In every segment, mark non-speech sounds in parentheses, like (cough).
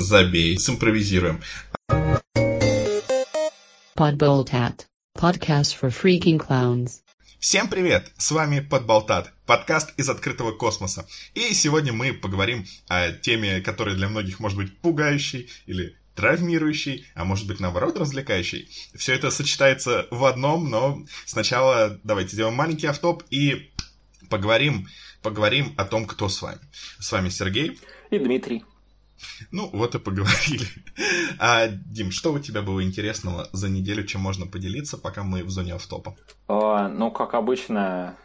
забей, симпровизируем. Podboltat. Podcast for freaking clowns. Всем привет! С вами Подболтат, подкаст из открытого космоса. И сегодня мы поговорим о теме, которая для многих может быть пугающей или травмирующий, а может быть наоборот развлекающий. Все это сочетается в одном, но сначала давайте сделаем маленький автоп и поговорим, поговорим о том, кто с вами. С вами Сергей. И Дмитрий. Ну, вот и поговорили. (laughs) А, Дим, что у тебя было интересного за неделю, чем можно поделиться, пока мы в зоне автопа? А, ну, как обычно,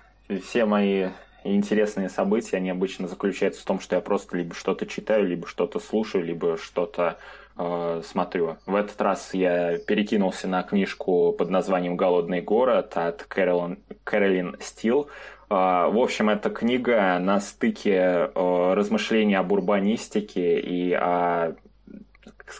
все мои интересные события, они обычно заключаются в том, что я просто либо что-то читаю, либо что-то слушаю, либо что-то э, смотрю. В этот раз я перекинулся на книжку под названием «Голодный город» от Кэролин, Кэролин Стил. В общем, эта книга на стыке э, размышлений об урбанистике и о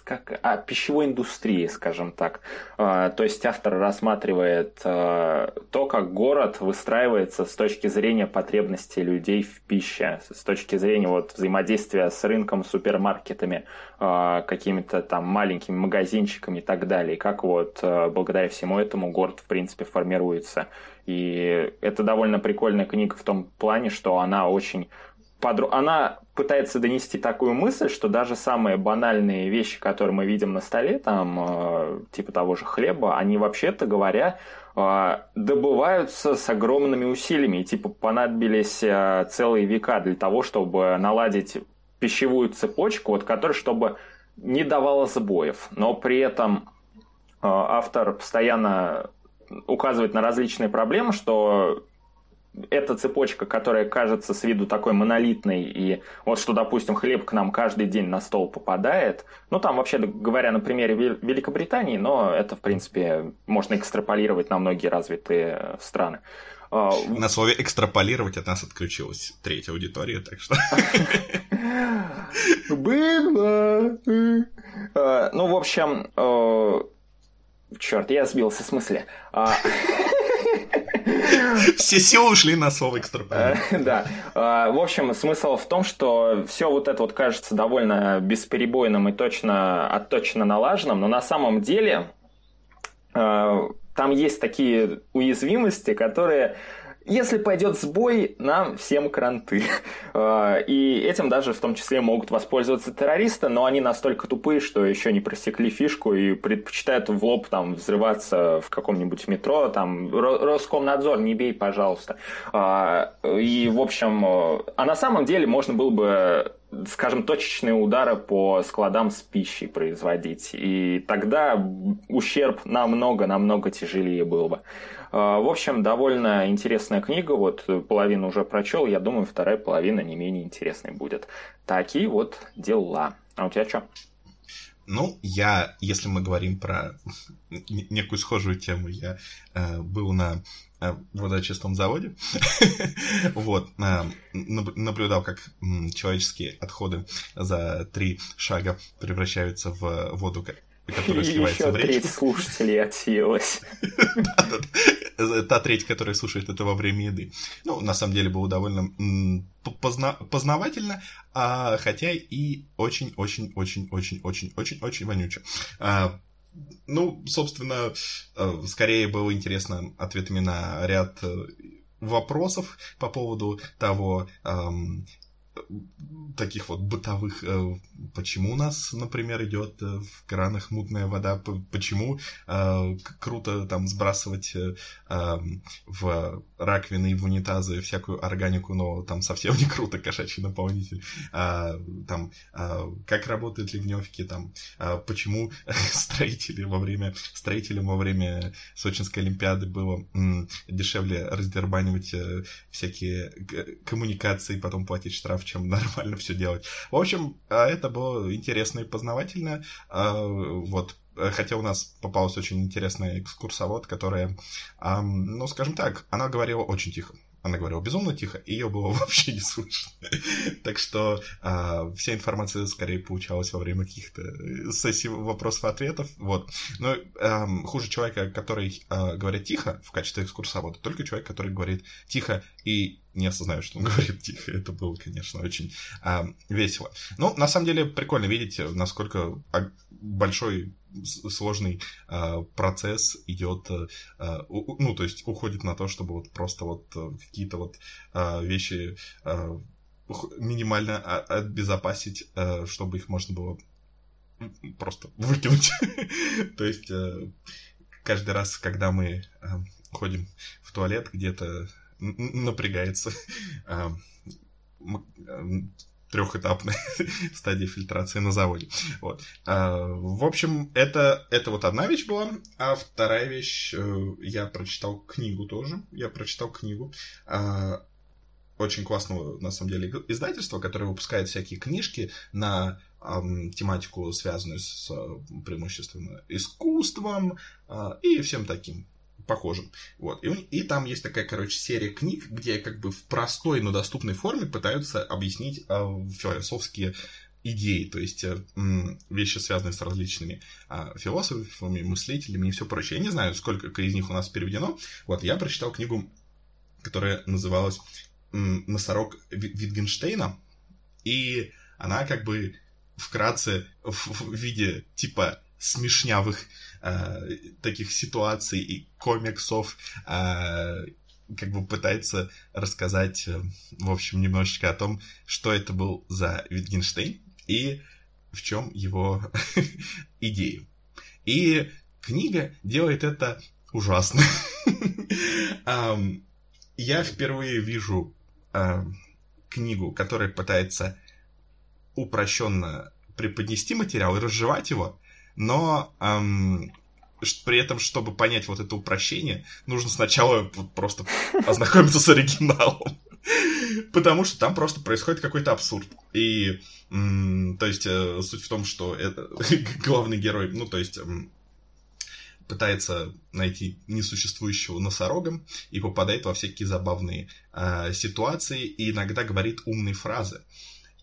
как, о пищевой индустрии, скажем так. А, то есть автор рассматривает а, то, как город выстраивается с точки зрения потребностей людей в пище, с точки зрения вот, взаимодействия с рынком, супермаркетами, а, какими-то там маленькими магазинчиками и так далее. Как вот благодаря всему этому город, в принципе, формируется. И это довольно прикольная книга в том плане, что она очень подро... она пытается донести такую мысль, что даже самые банальные вещи, которые мы видим на столе, там, э, типа того же хлеба, они вообще-то говоря, э, добываются с огромными усилиями. И, типа, понадобились э, целые века для того, чтобы наладить пищевую цепочку, вот, которая, чтобы не давала сбоев. Но при этом автор постоянно указывает на различные проблемы, что эта цепочка, которая кажется с виду такой монолитной, и вот что, допустим, хлеб к нам каждый день на стол попадает, ну, там, вообще говоря, на примере Великобритании, но это, в принципе, можно экстраполировать на многие развитые страны. А, на слове экстраполировать от нас отключилась третья аудитория, так что... (laughs) Было! А, ну, в общем, черт, я сбился с мысли. (laughs) (laughs) Все силы ушли на слово экстраполировать. Э, (laughs) да. А, в общем, смысл в том, что все вот это вот кажется довольно бесперебойным и точно, отточенно налаженным, но на самом деле э, там есть такие уязвимости, которые если пойдет сбой, нам всем кранты. (laughs) А, и этим даже в том числе могут воспользоваться террористы, но они настолько тупые, что еще не просекли фишку и предпочитают в лоб там взрываться в каком-нибудь метро, там Роскомнадзор, не бей, пожалуйста. А, и, в общем, а на самом деле можно было бы скажем, точечные удары по складам с пищей производить. И тогда ущерб намного-намного тяжелее был бы. А, в общем, довольно интересная книга. Вот половину уже прочел. Я думаю, вторая половина не менее интересной будет. Такие вот дела. А у тебя что? Ну, я, если мы говорим про (laughs) некую схожую тему, я э, был на водочистом заводе. (laughs) вот, э, наблюдал, как человеческие отходы за три шага превращаются в воду, которая сливается в речку. треть слушателей отсеялась. (laughs) Та треть, которая слушает это во время еды. Ну, на самом деле, было довольно познавательно, а, хотя и очень-очень-очень-очень-очень-очень вонюче. Ну, собственно, э, скорее было интересно ответами на ряд э, вопросов по поводу того, таких вот бытовых, э, почему у нас, например, идет э, в кранах мутная вода, почему э, круто там сбрасывать в раковины и в унитазы всякую органику, но там совсем (laughs) не круто кошачий наполнитель, а, там как работают ливневки, там почему (laughs) строители во время строителям во время Сочинской Олимпиады было дешевле раздербанивать всякие коммуникации, потом платить штраф чем (laughs) нормально все делать. В общем, а, это было интересно и познавательно. А, вот, Хотя у нас попалась очень интересная экскурсовод, которая, ну, скажем так, она говорила очень тихо. Она говорила безумно тихо, и ее было (laughs) вообще не слышно. так что э, вся информация скорее получалась во время каких-то сессий вопросов-ответов. Вот. Но э, хуже человека, который э, говорит тихо в качестве экскурсовода, только человек, который говорит тихо и не осознают, что он (laughs) говорит тихо. Это было, конечно, очень а, весело. Ну, на самом деле, прикольно видеть, насколько большой сложный э, процесс идет, э, ну, то есть уходит на то, чтобы вот просто вот какие-то вот э, вещи э, минимально обезопасить, э, чтобы их можно было просто выкинуть. (laughs) то есть э, каждый раз, когда мы э, ходим в туалет, где-то напрягается (laughs) э, трехэтапная (laughs) стадия фильтрации на заводе. Вот. А, в общем, это, это вот одна вещь была, а вторая вещь, я прочитал книгу тоже. Я прочитал книгу а, очень классного, на самом деле, издательства, которое выпускает всякие книжки на тематику, связанную с э, преимущественно искусством э, и всем таким похожим. Вот. И, и там есть такая, короче, серия книг, где как бы в простой, но доступной форме пытаются объяснить э, философские идеи, то есть э, вещи, связанные с различными э, философами, мыслителями и все прочее. Я не знаю, сколько из них у нас переведено. Вот, я прочитал книгу, которая называлась носорог Витгенштейна, и она как бы вкратце в, виде типа смешнявых э, таких ситуаций и комиксов э, как бы пытается рассказать, э, в общем, немножечко о том, что это был за Витгенштейн и в чем его (laughs) идеи. И книга делает это ужасно. (laughs) Я впервые вижу э, книгу, которая пытается упрощенно преподнести материал и разжевать его, но эм, при этом, чтобы понять вот это упрощение, нужно сначала просто ознакомиться с оригиналом. Потому что там просто происходит какой-то абсурд. И, то есть, э, суть в том, что это, (laughs) главный герой, ну, то есть, пытается найти несуществующего носорога и попадает во всякие забавные э, ситуации и иногда говорит умные фразы.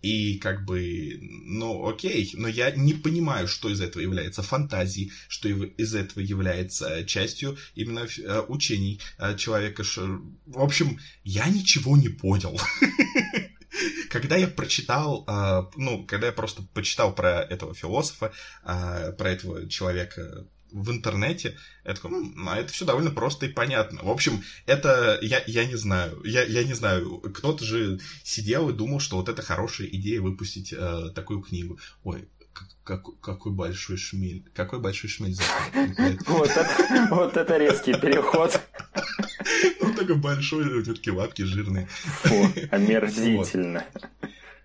И как бы, ну окей, но я не понимаю, что из этого является фантазией, что из этого является частью именно э, учений э, человека. В общем, я ничего не понял. (laughs) Когда я прочитал, э, ну, когда я просто почитал про этого философа, про этого человека, в интернете, я такой, ну, это все довольно просто и понятно. В общем, это, я, я не знаю, я, я не знаю, кто-то же сидел и думал, что вот это хорошая идея выпустить э, такую книгу. Ой, как, какой большой шмель. Какой большой шмель Вот это резкий переход. Ну, такой большой, у тетки лапки жирные. Фу, омерзительно.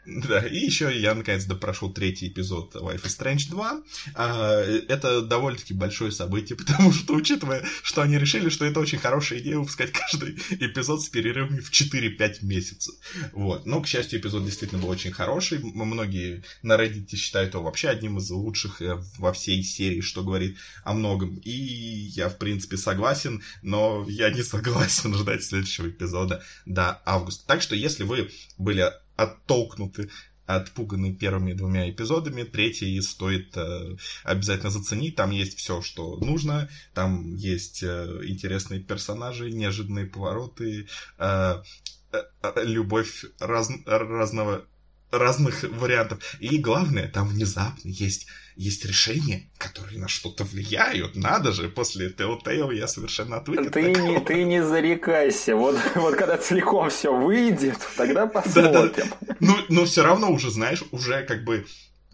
(laughs) Да, и еще я наконец-то прошел третий эпизод Life is Strange 2. А, это довольно-таки большое событие, (laughs) потому что, учитывая, что они решили, что это очень хорошая идея выпускать каждый эпизод с перерывами в 4-5 месяцев. Вот. Но, к счастью, эпизод действительно был очень хороший. Многие на Reddit считают его вообще одним из лучших э, во всей серии, что говорит о многом. И я, в принципе, согласен, но я не согласен (laughs) ждать следующего эпизода до августа. Так что, если вы были оттолкнуты, отпуганы первыми двумя эпизодами. Третий стоит э, обязательно заценить. Там есть все, что нужно. Там есть э, интересные персонажи, неожиданные повороты, э, э, э любовь раз, разного разных вариантов. И главное, там внезапно есть, есть решения, которые на что-то влияют. Надо же, после Telltale я совершенно отвык ты не, ты не зарекайся. Вот, (laughs) вот когда целиком все выйдет, тогда посмотрим. Да, да. Ну, но все равно уже, знаешь, уже как бы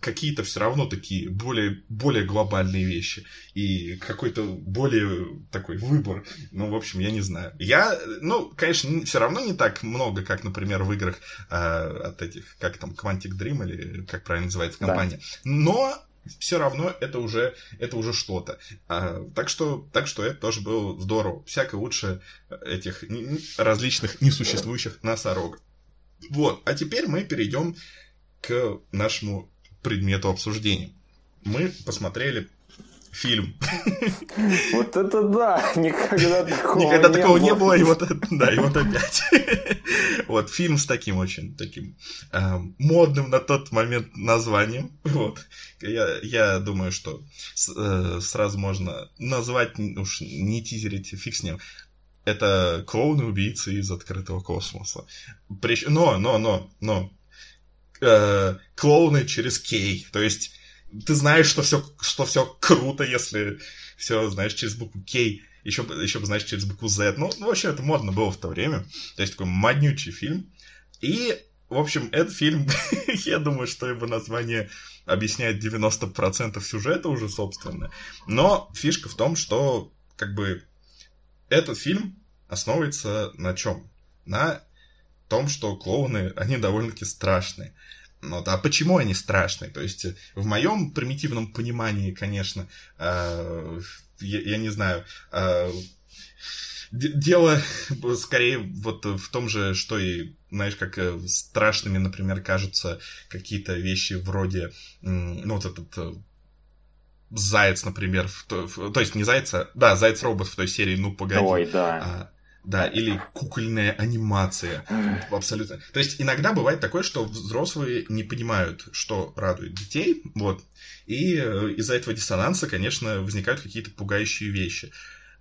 какие-то все равно такие более, более глобальные вещи и какой-то более такой выбор. Ну, в общем, я не знаю. Я, ну, конечно, все равно не так много, как, например, в играх э, от этих, как там, Quantic Dream или как правильно называется компания. Да. Но все равно это уже, это уже что-то. А, так, что, так что это тоже было здорово. Всяко лучше этих различных несуществующих носорогов. Вот, а теперь мы перейдем к нашему предмету обсуждения. Мы посмотрели фильм. Вот это да! Никогда такого Никогда не такого было. не было, и вот, да, и вот опять. Вот, фильм с таким очень таким э, модным на тот момент названием. Вот. Я, я думаю, что с, э, сразу можно назвать, уж не тизерить, фиг с ним. это клоуны-убийцы из открытого космоса. Прич... Но, но, но, но, э, клоуны через кей. То есть ты знаешь, что все, что все круто, если все знаешь через букву кей. Еще, еще бы знаешь через букву Z. Ну, ну, вообще, это модно было в то время. То есть такой моднючий фильм. И, в общем, этот фильм, (laughs) я думаю, что его название объясняет 90% сюжета уже, собственно. Но фишка в том, что, как бы, этот фильм основывается на чем? На том, что клоуны, они довольно-таки страшные. Ну, а почему они страшные? То есть, в моем примитивном понимании, конечно, э, я, я не знаю, э, дело (laughs) скорее вот в том же, что и, знаешь, как э, страшными, например, кажутся какие-то вещи вроде, ну, вот этот э, заяц, например, в, в, то есть не зайца, да, заяц-робот в той серии, ну, погоди. Ой, да. А, да, или кукольная анимация. Абсолютно. То есть иногда бывает такое, что взрослые не понимают, что радует детей, вот. И э, из-за этого диссонанса, конечно, возникают какие-то пугающие вещи.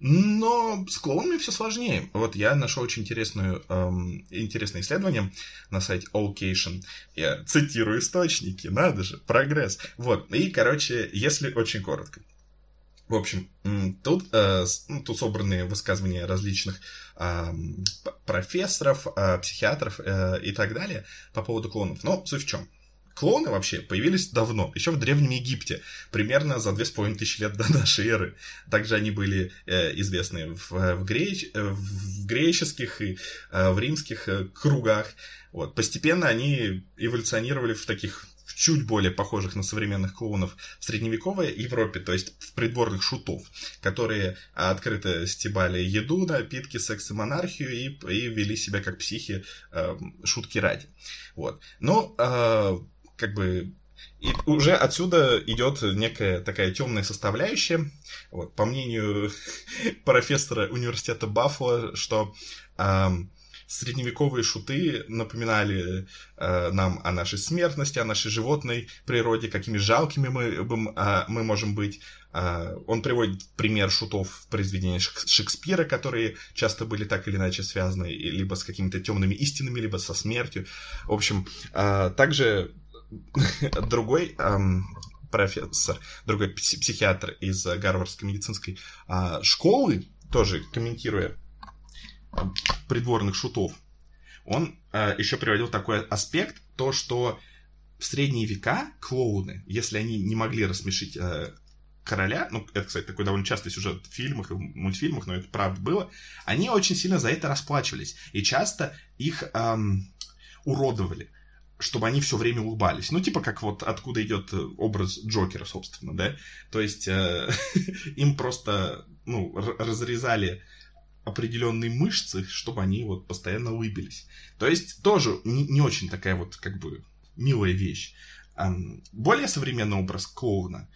Но с клоунами все сложнее. Вот я нашел очень интересную, эм, интересное исследование на сайте Allcation. Я цитирую источники, надо же, прогресс. Вот, и, короче, если очень коротко. В общем, тут, э, ну, тут собраны высказывания различных э, профессоров, э, психиатров э, и так далее по поводу клонов. Но суть в чем? Клоны вообще появились давно, еще в Древнем Египте, примерно за две с половиной тысячи лет до (laughs) нашей эры. Также они были э, известны в, в, греч, в греческих и э, в римских э, кругах. Вот. Постепенно они эволюционировали в таких чуть более похожих на современных клоунов в средневековой Европе, то есть в придворных шутов, которые открыто стебали еду, напитки, секс и монархию и, и вели себя как психи э, шутки ради. Вот. Но э, как бы и уже отсюда идет некая такая темная составляющая. Вот, по мнению (laughs) профессора университета Баффало, что эм, средневековые шуты напоминали э, нам о нашей смертности, о нашей животной природе, какими жалкими мы, э, мы можем быть. Э, он приводит пример шутов в произведениях Шекспира, которые часто были так или иначе связаны либо с какими-то темными истинами, либо со смертью. В общем, э, также (laughs) другой профессор, другой психиатр из Гарвардской медицинской школы, тоже комментируя придворных шутов, он э, еще приводил такой аспект, то, что в средние века клоуны, если они не могли рассмешить э, короля, ну, это, кстати, такой довольно частый сюжет в фильмах и мультфильмах, но это правда было, они очень сильно за это расплачивались. И часто их эм, уродовали чтобы они все время улыбались. Ну, типа как вот откуда идет образ Джокера, собственно, да? То есть э, (laughs) им просто, ну, разрезали определенные мышцы, чтобы они вот постоянно улыбились. То есть тоже не, не очень такая вот как бы милая вещь. Более современный образ клоуна,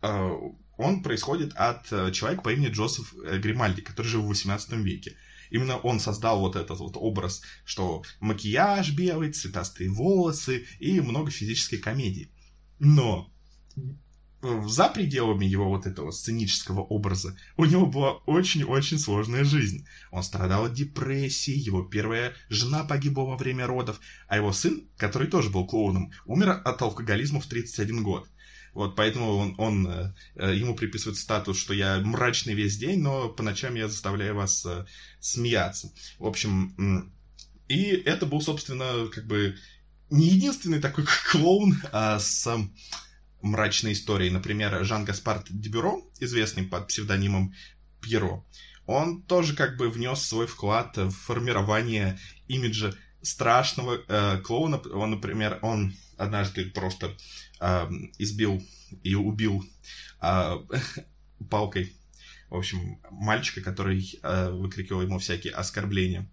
а, он происходит от э, человека по имени Джозеф э, Гримальди, который жил в 18 веке. Именно он создал вот этот вот образ, что макияж белый, цветастые волосы и много физической комедии. Но за пределами его вот этого сценического образа у него была очень-очень сложная жизнь. Он страдал от депрессии, его первая жена погибла во время родов, а его сын, который тоже был клоуном, умер от алкоголизма в 31 год. Вот, поэтому он, он, э, э, ему приписывает статус, что я мрачный весь день, но по ночам я заставляю вас э, смеяться. В общем, и это был, собственно, как бы не единственный такой (laughs) клоун а, с мрачной истории. Например, Жан-Гаспарт Дебюро, известный под псевдонимом Пьеро, он тоже как бы внес свой вклад в формирование имиджа страшного э, клоуна. Он, например, он однажды просто э, избил и убил э, (laughs) палкой, в общем, мальчика, который э, выкрикивал ему всякие оскорбления.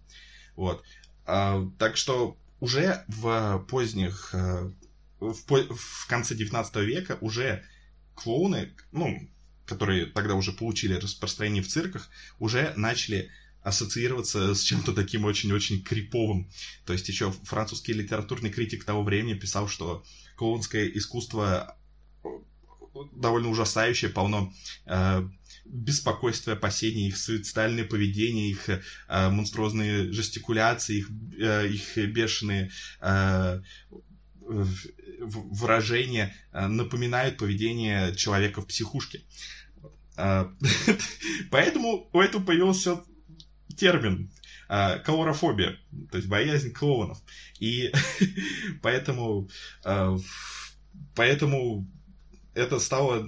Вот. Э, так что уже в поздних э, в, в конце 19 века уже клоуны, ну, которые тогда уже получили распространение в цирках, уже начали ассоциироваться с чем-то таким очень-очень криповым. То есть еще французский литературный критик того времени писал, что клоунское искусство довольно ужасающее, полно э, беспокойство, опасения, их суицидальное поведение, их э, монструозные жестикуляции, их, э, их бешеные э, выражения э, напоминают поведение человека в психушке. Э, (laughs) поэтому у этого появился термин э, клоурофобия, то есть боязнь клоунов. И (laughs) поэтому, поэтому это стало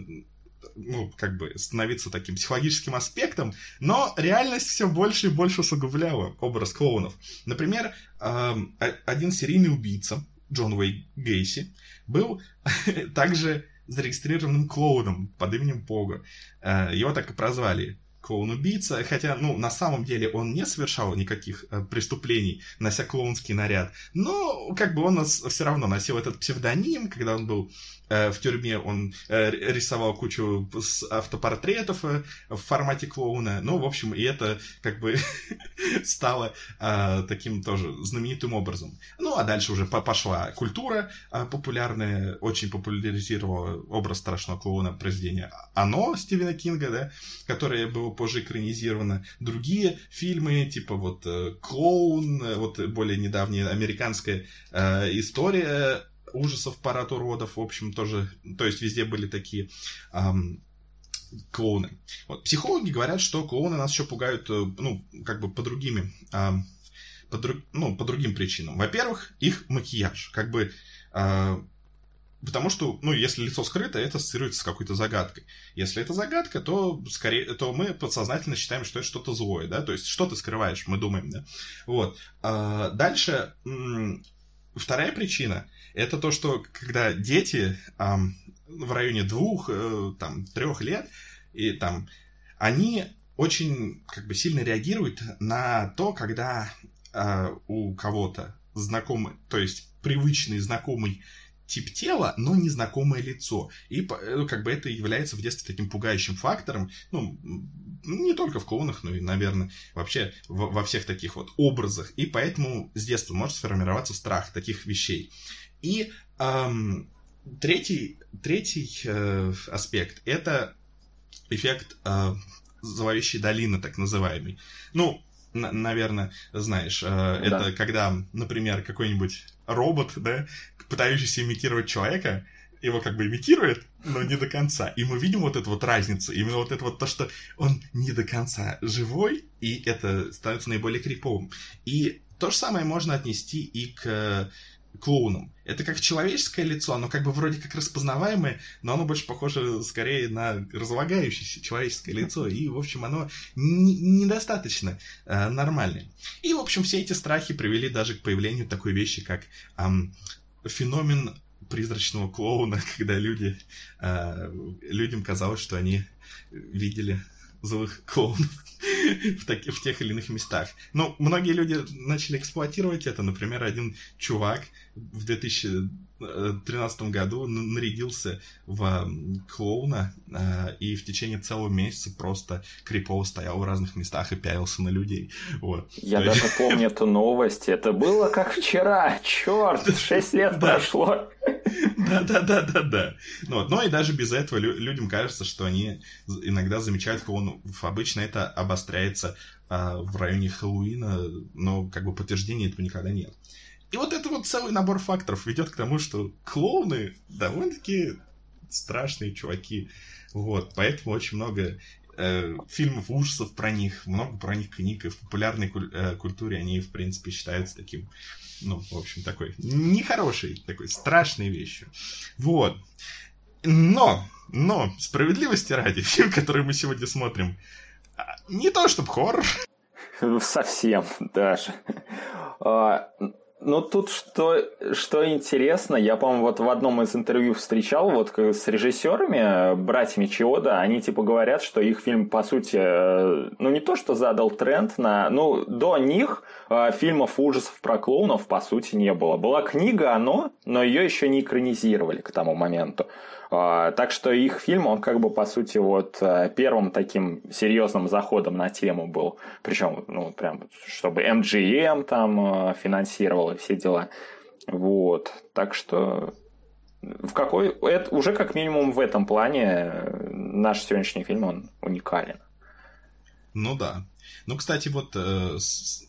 ну, как бы становиться таким психологическим аспектом, но реальность все больше и больше усугубляла образ клоунов. Например, один серийный убийца, Джон Уэй Гейси, был (laughs) также зарегистрированным клоуном под именем Пога. Э, его так и прозвали клоун-убийца, хотя, ну, на самом деле он не совершал никаких э, преступлений, нося клоунский наряд, но, как бы, он все равно носил этот псевдоним, когда он был в тюрьме он э, рисовал кучу автопортретов э, в формате клоуна. Ну, в общем, и это как бы (laughs) стало таким тоже знаменитым образом. Ну, а дальше уже пошла культура популярная, очень популяризировала образ страшного клоуна произведения «Оно» Стивена Кинга, да, которое было позже экранизировано. Другие фильмы, типа вот «Клоун», вот более недавняя американская история ужасов, парад уродов, в общем, тоже, то есть везде были такие эм, клоуны. Вот. Психологи говорят, что клоуны нас еще пугают, э, ну, как бы по другими, эм, по, друг, ну, по другим причинам. Во-первых, их макияж, как бы, э, потому что, ну, если лицо скрыто, это ассоциируется с какой-то загадкой. Если это загадка, то скорее, то мы подсознательно считаем, что это что-то злое, да, то есть что ты скрываешь, мы думаем, да. Вот. А дальше вторая причина это то, что когда дети эм, в районе двух, э, там, трех лет, и там, они очень как бы сильно реагируют на то, когда э, у кого-то знакомый, то есть привычный, знакомый тип тела, но незнакомое лицо. И ну, как бы это является в детстве таким пугающим фактором, ну, не только в клоунах, но и, наверное, вообще во, во всех таких вот образах. И поэтому с детства может сформироваться страх таких вещей. И эм, третий, третий э, аспект – это эффект э, зловещей долины, так называемый. Ну, наверное, знаешь, э, да. это когда, например, какой-нибудь робот, да, пытающийся имитировать человека, его как бы имитирует, но не до конца. И мы видим вот эту вот разницу. Именно вот это вот то, что он не до конца живой, и это становится наиболее криповым. И то же самое можно отнести и к клоуном. Это как человеческое лицо, оно как бы вроде как распознаваемое, но оно больше похоже скорее на разлагающееся человеческое лицо, и, в общем, оно недостаточно э, нормальное. И, в общем, все эти страхи привели даже к появлению такой вещи, как эм, феномен призрачного клоуна, (laughs) когда люди, э, людям казалось, что они видели злых клоунов (laughs) в, таки, в тех или иных местах. Но многие люди начали эксплуатировать это. Например, один чувак в 2013 году нарядился в клоуна э, и в течение целого месяца просто крипово стоял в разных местах и пялился на людей. Вот. Я даже помню эту новость. Это было как вчера. Черт, 6 лет прошло. Да-да-да-да-да. Ну, вот. Но и даже без этого людям кажется, что они иногда замечают клоунов. Обычно это обостряется а, в районе Хэллоуина, но как бы подтверждения этого никогда нет. И вот это вот целый набор факторов ведет к тому, что клоуны довольно-таки страшные чуваки. Вот, поэтому очень много э, фильмов ужасов про них, много про них книг, и в популярной куль- э, культуре они, в принципе, считаются таким, ну, в общем, такой нехорошей, такой страшной вещью. Вот. Но, но, справедливости ради, (laughs) фильм, который мы сегодня смотрим, а, не то чтобы хоррор. (laughs) Совсем даже. Ну, тут что, что интересно, я, по-моему, вот в одном из интервью встречал вот с режиссерами, братьями Чиода, они типа говорят, что их фильм, по сути, э, ну, не то, что задал тренд на... Ну, до них э, фильмов ужасов про клоунов, по сути, не было. Была книга «Оно», но ее еще не экранизировали к тому моменту. А, так что их фильм, он как бы, по сути, вот э, первым таким серьезным заходом на тему был. Причем, ну, прям, чтобы MGM там э, финансировал и все дела. Вот. Так что в какой... Это уже как минимум в этом плане наш сегодняшний фильм, он уникален. Ну да. Ну, кстати, вот э, с,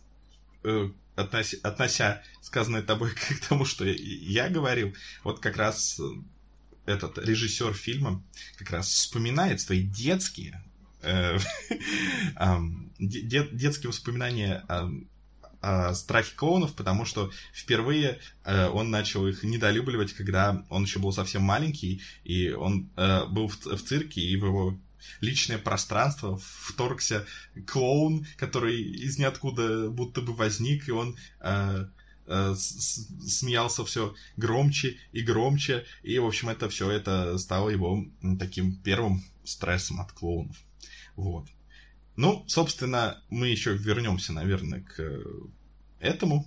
э, относя, относя сказанное тобой (laughs) к тому, что я говорил, вот как раз э, этот режиссер фильма как раз вспоминает свои детские э, (laughs) детские воспоминания о страхе клоунов, потому что впервые э, он начал их недолюбливать, когда он еще был совсем маленький, и он был в цирке, и в его личное пространство вторгся клоун, который из ниоткуда будто бы возник, и он э, э, смеялся все громче и громче, и, в общем, это все это стало его таким первым стрессом от клоунов. Вот. Ну, собственно, мы еще вернемся, наверное, к этому,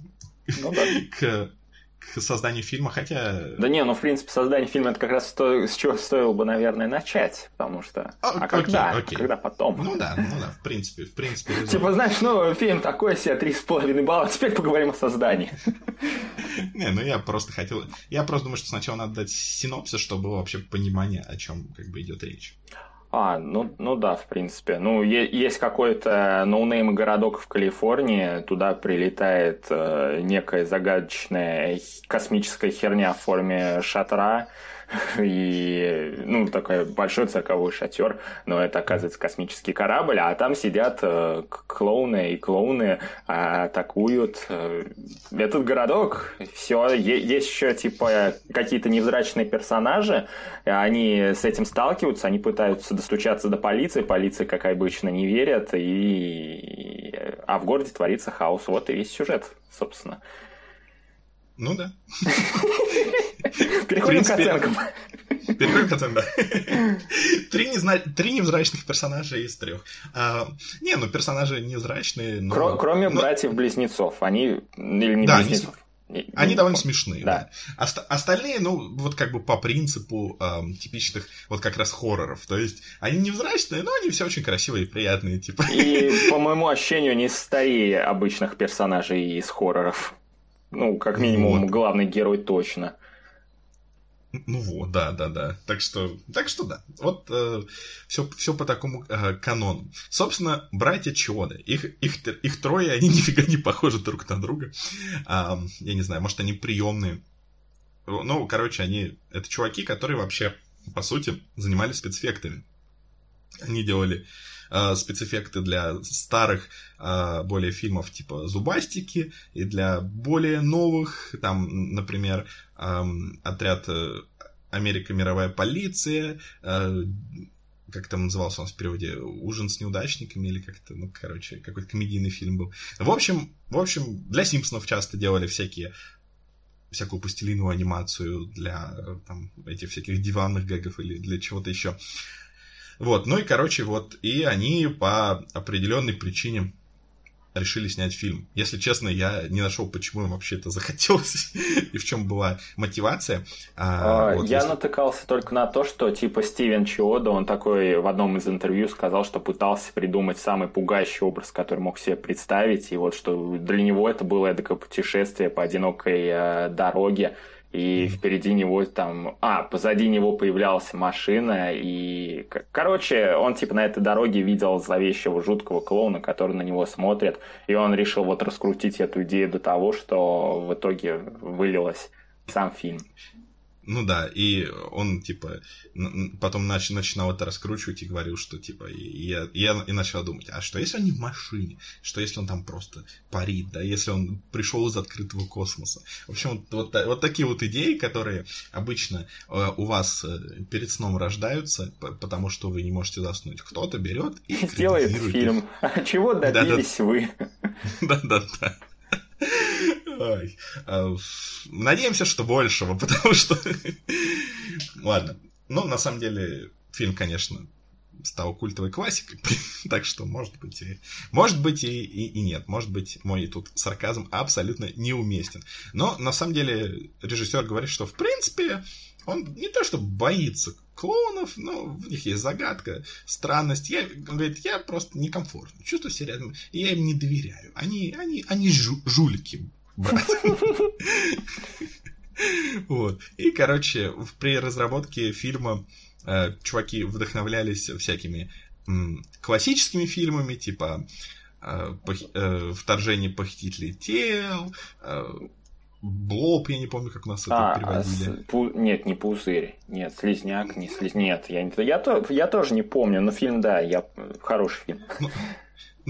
ну, да. (laughs) к к созданию фильма, хотя... Да не, ну, в принципе, создание фильма это как раз то, с чего стоило бы, наверное, начать, потому что... А, а когда? Окей. Когда потом? Ну да, ну да, в принципе, в принципе... (laughs) Типа, знаешь, ну, фильм такой себе, три с половиной балла, теперь поговорим о создании. (laughs) Не, ну я просто хотел... Я просто думаю, что сначала надо дать синопсис, чтобы было вообще понимание, о чем как бы идет речь. А, ну, ну да, в принципе. Ну, есть какой-то no-name городок в Калифорнии, туда прилетает э, некая загадочная космическая херня в форме шатра, и, ну, такой большой цирковой шатер, но это, оказывается, космический корабль, а там сидят э, клоуны, и клоуны э, атакуют э, этот городок. Все, есть еще, типа, какие-то невзрачные персонажи, они с этим сталкиваются, они пытаются достучаться до полиции, полиция, как обычно, не верят, и... а в городе творится хаос. Вот и весь сюжет, собственно. Ну да. Переходим к оценкам. Переходим к оценкам, да. Три, незна... Три невзрачных персонажа из трех. А, не, ну персонажи невзрачные. Но... Кро- кроме но... братьев-близнецов. Они... Или не да, близнецов. Они, они довольно смешные, да. да. Ост- остальные, ну, вот как бы по принципу эм, типичных, вот как раз хорроров. То есть, они невзрачные, но они все очень красивые и приятные, типа. И, по моему ощущению, не старее обычных персонажей из хорроров. Ну, как минимум, вот. главный герой точно. Ну вот, да, да, да. Так что, так что да. Вот э, все, все по такому э, канону. Собственно, братья Чода. Их, их, их трое, они (laughs) нифига не похожи друг на друга. А, я не знаю, может, они приемные. Ну, короче, они. Это чуваки, которые вообще, по сути, занимались спецэффектами. Они делали э, спецэффекты для старых э, более фильмов типа Зубастики и для более новых, там, например, э, отряд э, Америка мировая полиция, э, как там назывался он в переводе, ужин с неудачниками или как-то, ну, короче, какой-то комедийный фильм был. В общем, в общем, для Симпсонов часто делали всякие всякую пластилиновую анимацию для там, этих всяких диванных гэгов или для чего-то еще. Вот, ну и, короче, вот, и они по определенной причине решили снять фильм. Если честно, я не нашел, почему им вообще это (laughs) захотелось и в чем была мотивация. А, а, вот, я если... натыкался только на то, что типа Стивен Чиода, он такой в одном из интервью сказал, что пытался придумать самый пугающий образ, который мог себе представить, и вот что для него это было эдакое путешествие по одинокой э, дороге, и впереди него там... А, позади него появлялась машина, и... Короче, он типа на этой дороге видел зловещего жуткого клоуна, который на него смотрит, и он решил вот раскрутить эту идею до того, что в итоге вылилось сам фильм. Ну да, и он, типа, потом нач, начинал это раскручивать и говорил, что, типа, и я, я и начал думать, а что если он не в машине? Что если он там просто парит, да, если он пришел из открытого космоса? В общем, вот, вот, вот такие вот идеи, которые обычно э, у вас э, перед сном рождаются, потому что вы не можете заснуть. Кто-то берет и (laughs) Сделает фильм. А (laughs) чего добились вы? (laughs) Да-да-да. А, надеемся, что большего, (laughs) потому что... Ладно. Ну, на самом деле, фильм, конечно, стал культовой классикой, (laughs) так что, может быть, и, может быть и, и, и нет, может быть, мой тут сарказм абсолютно неуместен. Но, на самом деле, режиссер говорит, что, в принципе, он не то что боится клоунов, но в них есть загадка, странность. Я, он говорит, я просто некомфортно чувствую себя рядом, и я им не доверяю. Они, они, они жу, жулики, брат. Вот. И, короче, при разработке фильма э, чуваки вдохновлялись всякими м, классическими фильмами, типа э, пох- э, «Вторжение похитителей тел», э, Блоб, я не помню, как у нас это А, переводили. с- пу- нет, не пузырь. Нет, слизняк, не слизняк. Нет, я, не... я, то... я тоже не помню, но фильм, да, я... хороший фильм.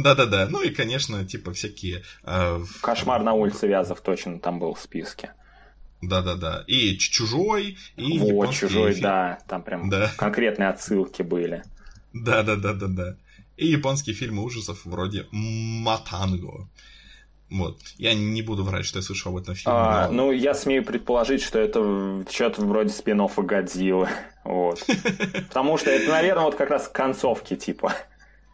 Да-да-да, ну и, конечно, типа всякие... э, Кошмар на улице Вязов точно там был в списке. Да-да-да. И «Чужой», и вот, чужой, фильмы. да, там прям Да. конкретные отсылки были. Да-да-да-да-да. И японские фильмы ужасов вроде «Матанго». Вот. Я не буду врать, что я слышал об этом фильме. А, но- ну, я смею предположить, что это что-то вроде спин Годзиллы. Вот. (laughs) Потому что это, наверное, вот как раз к концовке, типа.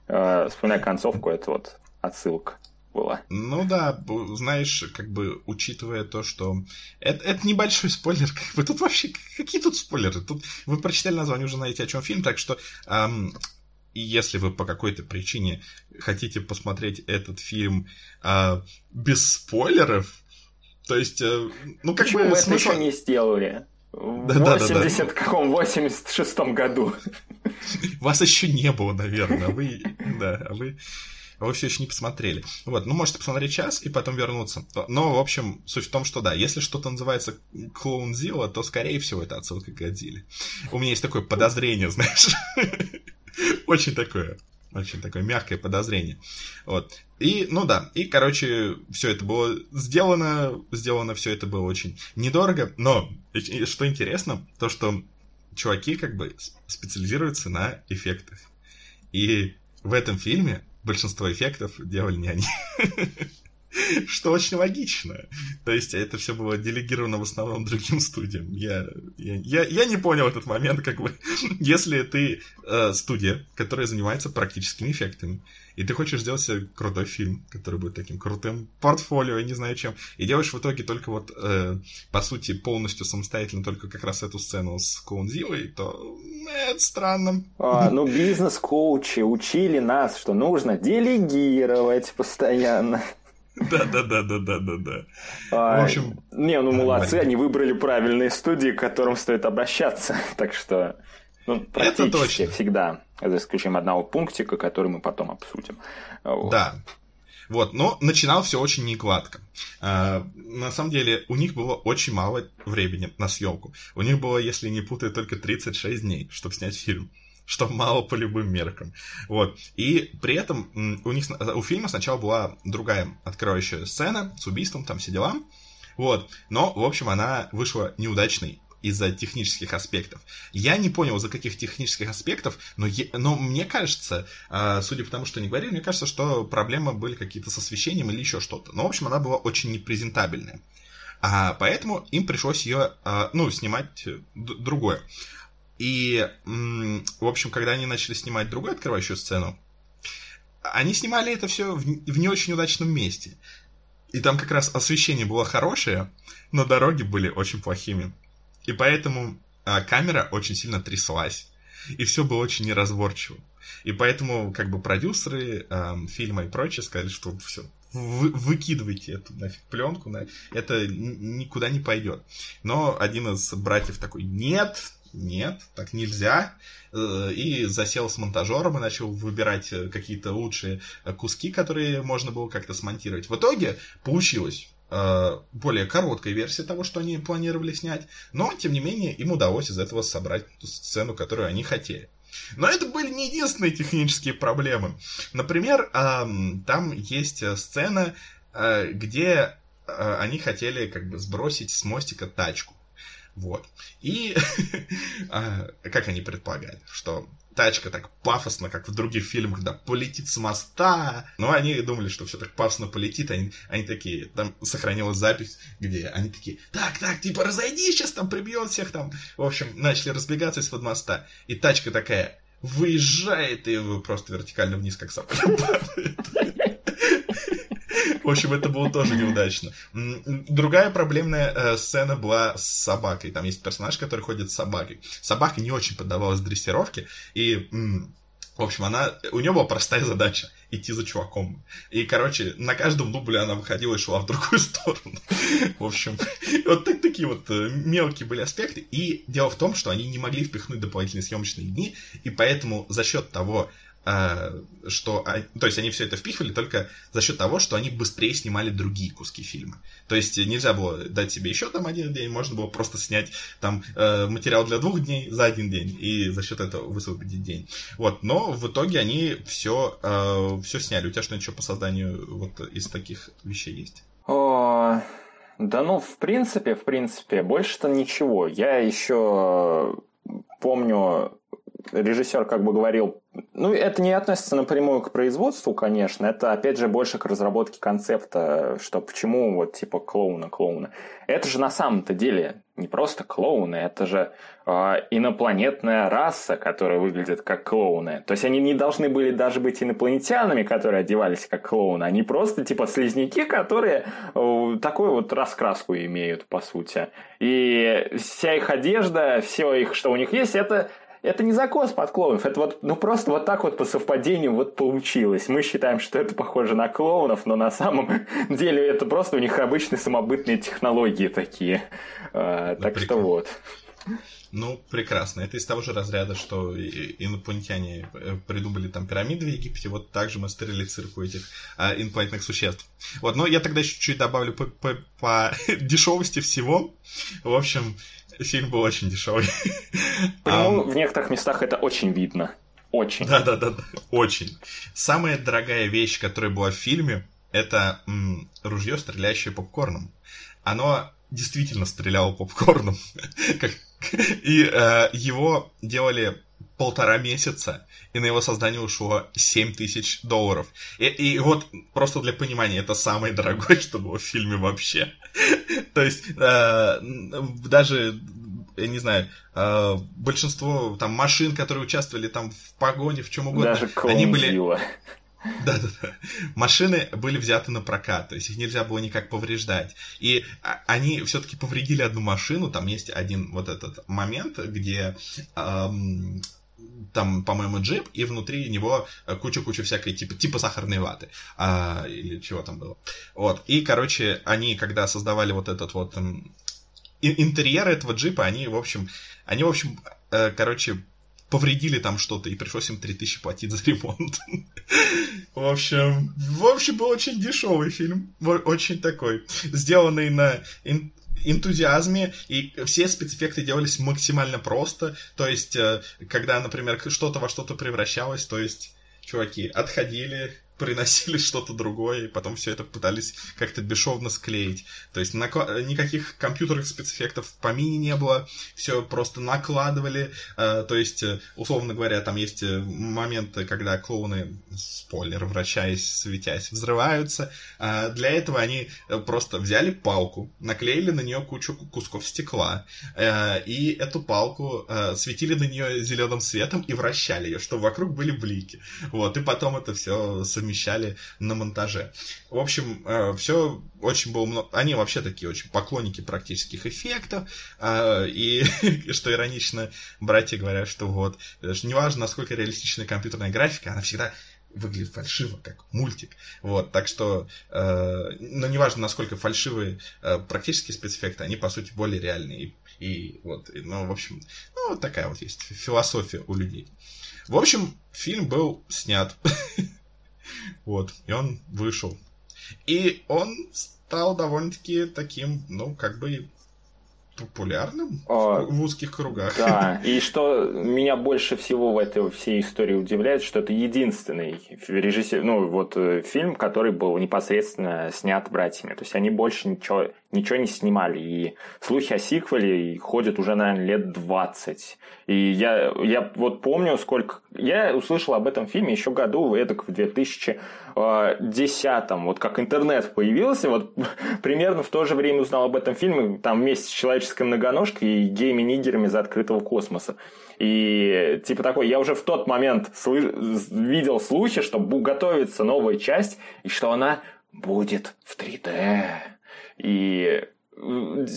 Э, Вспоминая концовку, это вот отсылка была. Ну да, знаешь, как бы учитывая то, что это, это небольшой спойлер, как бы тут вообще какие тут спойлеры? Тут вы прочитали название, уже знаете, о чем фильм, так что и если вы по какой-то причине хотите посмотреть этот фильм а, без спойлеров, то есть, э, ну как Почему бы мы это смысл... еще не сделали? В Да-да-да-да. 80 каком? 86 году. Вас еще не было, наверное, а вы, да, а вы, а вы все еще не посмотрели. Вот, ну, можете посмотреть час и потом вернуться. Но, в общем, суть в том, что да, если что-то называется Клоун Зила, то, скорее всего, это отсылка к Годзилле. У меня есть такое подозрение, (laughs) знаешь. Очень такое, очень такое мягкое подозрение. Вот. И, ну да, и, короче, все это было сделано, сделано все это было очень недорого, но, и- что интересно, то, что чуваки как бы специализируются на эффектах. И в этом фильме большинство эффектов делали не они. (laughs) (laughs) Что очень логично. То есть это все было делегировано в основном другим студиям. Я, я, я, я не понял этот момент, как бы, (laughs) если ты э, студия, которая занимается практическими эффектами, и ты хочешь сделать себе крутой фильм, который будет таким крутым портфолио, я не знаю чем, и делаешь в итоге только вот, э, по сути, полностью самостоятельно только как раз эту сцену с Коунзилой, то э, это странно. А, (laughs) ну, бизнес-коучи учили нас, что нужно делегировать постоянно. Да-да-да-да-да-да-да. А, В общем, не, ну молодцы, они выбрали правильные студии, к которым стоит обращаться. (laughs) Так что, ну, практически точно. всегда, за исключением одного пунктика, который мы потом обсудим. Вот. Да. Вот, но начинал все очень негладко. А, на самом деле, у них было очень мало времени на съемку. У них было, если не путаю, только 36 дней, чтобы снять фильм. Что мало по любым меркам. Вот. И при этом у них сна- у фильма сначала была другая открывающая сцена с убийством, там все дела. Вот. Но, в общем, она вышла неудачной из-за технических аспектов. Я не понял, из-за каких технических аспектов, но, е- но мне кажется, а, судя по тому, что они говорили, мне кажется, что проблемы были какие-то с освещением или еще что-то. Но, в общем, она была очень непрезентабельная. А, поэтому им пришлось ее, а, ну, снимать э, д- другое. И, в общем, когда они начали снимать другую открывающую сцену, они снимали это все в, в не очень удачном месте. И там как раз освещение было хорошее, но дороги были очень плохими. И поэтому а, камера очень сильно тряслась. И все было очень неразборчиво. И поэтому, как бы, продюсеры эм, фильма и прочее сказали, что все, вы, выкидывайте эту нафиг пленку, на, это никуда не пойдет. Но один из братьев такой, нет, нет, так нельзя. Э, И засел с монтажером и начал выбирать э, какие-то лучшие э, куски, которые можно было как-то смонтировать. В итоге получилось более короткая версия того, что они планировали снять, но, тем не менее, им удалось из этого собрать ту сцену, которую они хотели. Но это были не единственные технические проблемы. Например, ам, там есть сцена, где они хотели как бы сбросить с мостика тачку. Вот. И (laughs) а, как они предполагали, что тачка так пафосно, как в других фильмах, да, полетит с моста. Но они думали, что все так пафосно полетит. Они, они такие, там сохранилась запись, где они такие, так, так, типа разойдись, сейчас там прибьет всех там. В общем, начали разбегаться из-под моста. И тачка такая выезжает и просто вертикально вниз, как сапка падает. (laughs) В общем, это было тоже неудачно. Другая проблемная э, сцена была с собакой. Там есть персонаж, который ходит с собакой. Собака не очень поддавалась дрессировке, и, в общем, она, у нее была простая задача. идти за чуваком. И, короче, на каждом дубле она выходила и шла в другую (laughs) сторону. В общем, вот так, такие вот э, мелкие были аспекты. И дело в том, что они не могли впихнуть дополнительные съемочные дни, и поэтому за счет того, что, то есть они все это впихивали только за счет того, что они быстрее снимали другие куски фильма. То есть нельзя было дать себе еще там один день, можно было просто снять там э, материал для двух дней за один день и за счет этого высвободить день. Вот, но в итоге они все, э, все сняли. У тебя что-нибудь еще по созданию вот из таких вещей есть? Да ну, в принципе, в принципе, больше-то ничего. Я еще помню, режиссер как бы говорил ну, это не относится напрямую к производству, конечно. Это, опять же, больше к разработке концепта, что почему вот типа клоуна, клоуна. Это же на самом-то деле не просто клоуны, это же э, инопланетная раса, которая выглядит как клоуны. То есть они не должны были даже быть инопланетянами, которые одевались как клоуны. Они просто типа слизняки, которые э, такую вот раскраску имеют, по сути. И вся их одежда, все их, что у них есть, это это не закос под клоунов, это вот, ну просто вот так вот по совпадению вот получилось. Мы считаем, что это похоже на клоунов, но на самом (laughs) деле это просто у них обычные самобытные технологии такие. А, так что вот. Ну, прекрасно. Это из того же разряда, что инопланетяне э, придумали там пирамиды в Египте, вот так же мы строили цирк у этих а, инопланетных существ. Вот, но я тогда еще чуть добавлю по, по, по (laughs) дешевости всего. В общем, Фильм был очень дешевый. Ну, в некоторых местах это очень видно. Очень. Да, да, да, да. Очень. Самая дорогая вещь, которая была в фильме, это м, ружье, стреляющее попкорном. Оно действительно стреляло попкорном. (laughs) И э, его делали полтора месяца, и на его создание ушло 7 тысяч долларов. И, и вот просто для понимания, это самое дорогое, (laughs) что было в фильме вообще. (laughs) То есть э, даже я не знаю, э, большинство там машин, которые участвовали там в погоне, в чем угодно, Даже они были... Да, да, да. Машины были взяты на прокат, то есть их нельзя было никак повреждать. И а, они все-таки повредили одну машину. Там есть один вот этот момент, где эм, там, по-моему, джип, и внутри него куча-куча всякой, типа, типа сахарной ваты, а, или чего там было. Вот, и, короче, они, когда создавали вот этот вот м, интерьер этого джипа, они, в общем, они, в общем, э, короче, повредили там что-то, и пришлось им 3000 платить за ремонт. (laughs) В общем, в общем, был очень дешевый фильм, очень такой, сделанный на энтузиазме, и все спецэффекты делались максимально просто. То есть, э, когда, например, что-то во что-то превращалось, то есть, чуваки отходили, приносили что-то другое, и потом все это пытались как-то бесшовно склеить. То есть накла- никаких компьютерных спецэффектов в помине не было, все просто накладывали. Э, то есть, э, условно говоря, там есть э, моменты, когда клоуны, спойлер, вращаясь, светясь, взрываются. Для этого они просто взяли палку, наклеили на нее кучу кусков стекла, и эту палку светили на нее зеленым светом и вращали ее, чтобы вокруг были блики. Вот, и потом это все совместили совмещали на монтаже. В общем, э, все очень было много... Они вообще такие очень поклонники практических эффектов. Э, и, (laughs) что иронично, братья говорят, что вот, неважно, насколько реалистичная компьютерная графика, она всегда выглядит фальшиво, как мультик. Вот, так что, э, но неважно, насколько фальшивые э, практические спецэффекты, они, по сути, более реальные. И, и вот, и, ну, в общем, ну, вот такая вот есть философия у людей. В общем, фильм был снят. (laughs) Вот, и он вышел. И он стал довольно-таки таким, ну, как бы популярным а, в узких кругах. Да, (laughs) и что меня больше всего в этой всей истории удивляет, что это единственный режиссер, ну вот э, фильм, который был непосредственно снят братьями. То есть они больше ничего, ничего не снимали. И слухи о сиквеле ходят уже, наверное, лет 20. И я, я вот помню, сколько... Я услышал об этом фильме еще году, эдак в 2010 вот как интернет появился, вот (laughs) примерно в то же время узнал об этом фильме, там вместе с человеческой многоножкой и гейми-нигерами за открытого космоса. И типа такой, я уже в тот момент слы- видел слухи, что готовится новая часть, и что она будет в 3D. И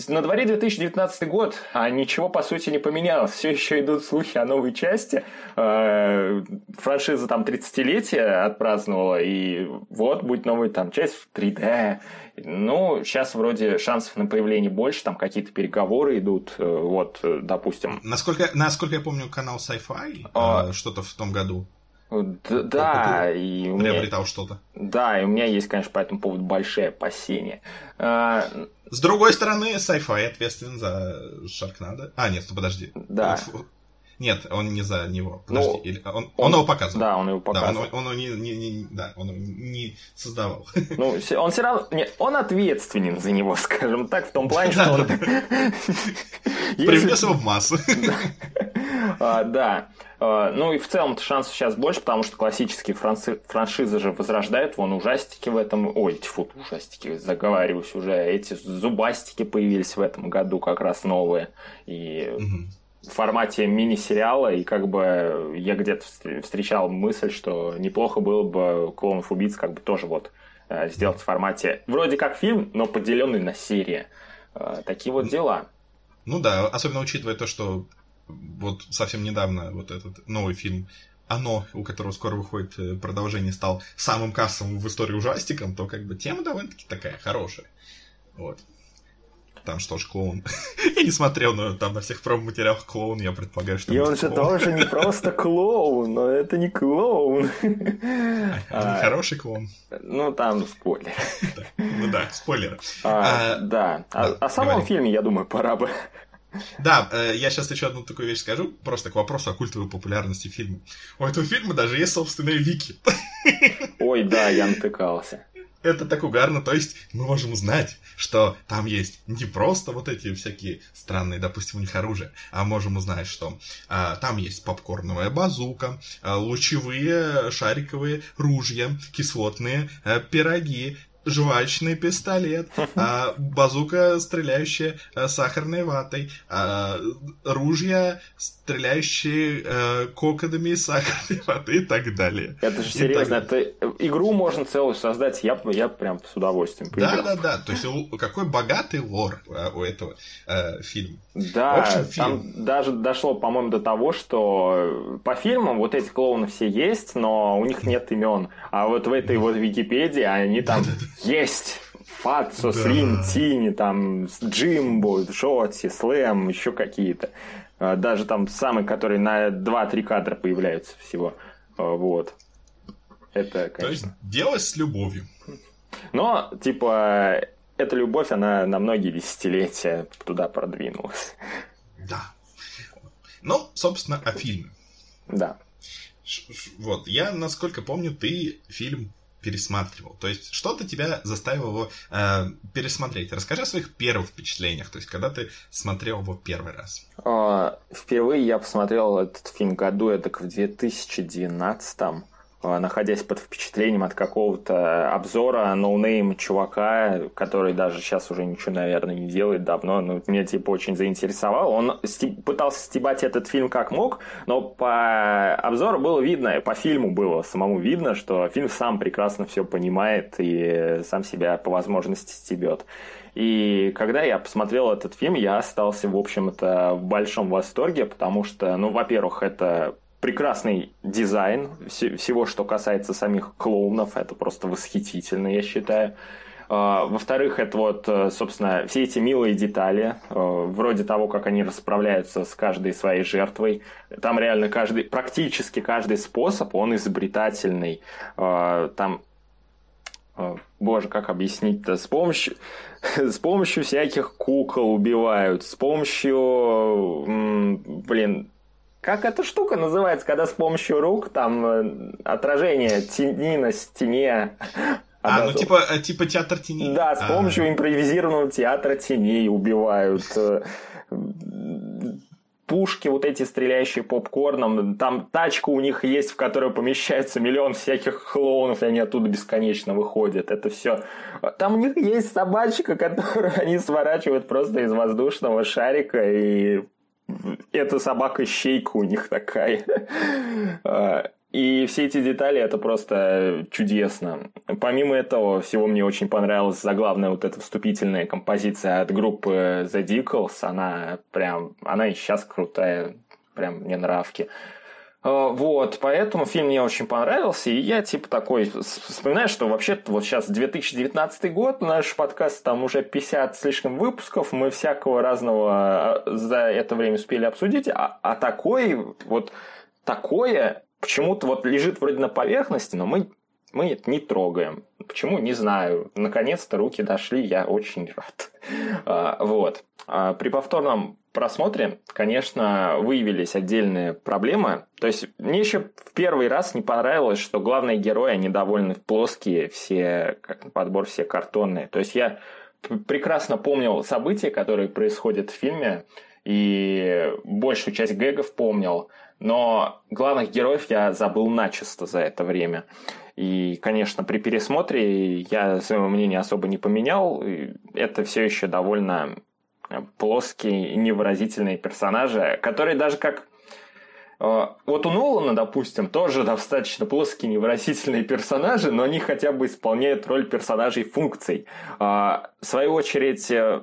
на дворе 2019 год, а ничего по сути не поменялось. Все еще идут слухи о новой части. Э, франшиза там 30-летие отпраздновала, и вот будет новая там часть в 3D. Ну, сейчас вроде шансов на появление больше, там какие-то переговоры идут, э, вот, э, допустим. Насколько, насколько я помню, канал Sci-Fi а... что-то в том году да, да и у меня... Приобретал что-то. Да, и у меня есть, конечно, по этому поводу большие опасения. А... С другой стороны, Sci-Fi ответственен за Шаркнадо. А, нет, ну подожди. Да. Нет, он не за него. Подожди. Ну, Или, он, он, он его показывал. Да, он его показывал. Да, он, он, не, не, не, да, он не создавал. (laughs) Ну, он все равно... Нет, он ответственен за него, (laughs) скажем так, в том плане, что он... (laughs) Привнес его в массу. А, да. А, ну и в целом шансов сейчас больше, потому что классические франшизы же возрождают. Вон ужастики в этом... Ой, тьфу, ужастики, заговариваюсь уже. Эти зубастики появились в этом году как раз новые. И в формате мини-сериала, и как бы я где-то встречал мысль, что неплохо было бы клонов убийц как бы тоже вот э, сделать в формате вроде как фильм, но поделенный на серии. Э, такие вот дела. Ну да, особенно учитывая то, что вот совсем недавно вот этот новый фильм оно, у которого скоро выходит э, продолжение, стал самым кассовым в истории ужастиком, то как бы тема довольно-таки такая хорошая. Вот. Там что ж, клоун. (laughs) я не смотрел, но там на всех промо-материалах клоун, я предполагаю, что... И он же тоже не просто (laughs) клоун, но это не клоун. А, хороший клоун. Ну, там спойлер. Ну да, спойлеры. А, да. О самом фильме, я думаю, пора бы да, э, я сейчас еще одну такую вещь скажу, просто к вопросу о культовой популярности фильма. У этого фильма даже есть собственные вики. Ой, да, я (laughs) натыкался. Это так угарно, то есть мы можем узнать, что там есть не просто вот эти всякие странные, допустим, у них оружие, а можем узнать, что а, там есть попкорновая базука, а, лучевые шариковые ружья, кислотные а, пироги, жвачный пистолет, а, базука, стреляющая а, сахарной ватой, а, ружья, стреляющие а, кокодами сахарной ваты и так далее. Это же серьезно, это игру можно целую создать, я, я прям с удовольствием поиграл. Да, да, да, то есть какой богатый лор а, у этого а, фильма. Да, общем, фильм... там даже дошло, по-моему, до того, что по фильмам вот эти клоуны все есть, но у них нет имен, а вот в этой вот Википедии они там есть Фацо, да. Слим, Тини, там, Джимбо, Шотси, Слэм, еще какие-то. А, даже там самый, который на 2-3 кадра появляются всего. А, вот. Это, конечно... То есть делать с любовью. Но, типа, эта любовь, она на многие десятилетия туда продвинулась. Да. Ну, собственно, о фильме. Да. Вот, я, насколько помню, ты фильм пересматривал? То есть что-то тебя заставило э, пересмотреть? Расскажи о своих первых впечатлениях, то есть когда ты смотрел его первый раз. А, впервые я посмотрел этот фильм году, это в 2012 -м. Э, находясь под впечатлением от какого-то обзора no-name чувака, который даже сейчас уже ничего, наверное, не делает давно, но меня типа очень заинтересовал. Он пытался стебать этот фильм как мог, но по обзору было видно, по фильму было самому видно, что фильм сам прекрасно все понимает и сам себя по возможности стебет. И когда я посмотрел этот фильм, я остался, в общем-то, в большом восторге, потому что, ну, во-первых, это прекрасный дизайн всего, что касается самих клоунов. Это просто восхитительно, я считаю. А, во-вторых, это вот, э, собственно, все эти милые детали, э, вроде того, как они расправляются с каждой своей жертвой. Там реально каждый, практически каждый способ, он изобретательный. А, там э, Боже, как объяснить-то? С помощью, (laughs) с помощью всяких кукол убивают, с помощью, блин, как эта штука называется, когда с помощью рук там э, отражение тени на стене а, ну типа, э, типа театр теней. Да, с помощью А-а-а. импровизированного театра теней убивают. Э, пушки вот эти, стреляющие попкорном. Там тачка у них есть, в которой помещается миллион всяких клоунов, и они оттуда бесконечно выходят. Это все. Там у них есть собачка, которую (laughs) они сворачивают просто из воздушного шарика и эта собака-щейка у них такая. А, И все эти детали это просто чудесно. Помимо этого всего мне очень понравилась заглавная вот эта вступительная композиция от группы The Dickles. Она прям, она и сейчас крутая, прям мне нравки. А, вот, поэтому фильм мне очень понравился, и я типа такой вспоминаю, что вообще вот сейчас 2019 год, наш подкаст там уже 50 слишком выпусков, мы всякого разного а, за это время успели обсудить, а, а такой вот такое почему-то вот лежит вроде на поверхности, но мы, мы это не трогаем. Почему? Не знаю. Наконец-то руки дошли, я очень рад. А, вот. А, при повторном просмотре, конечно, выявились отдельные проблемы. То есть мне еще в первый раз не понравилось, что главные герои, они довольно плоские, все, как подбор, все картонные. То есть я прекрасно помнил события, которые происходят в фильме, и большую часть гэгов помнил, но главных героев я забыл начисто за это время. И, конечно, при пересмотре я своего мнения особо не поменял. Это все еще довольно плоские, невыразительные персонажи, которые даже как э, вот у Нолана, допустим, тоже достаточно плоские невыразительные персонажи, но они хотя бы исполняют роль персонажей функций. А, в свою очередь, э,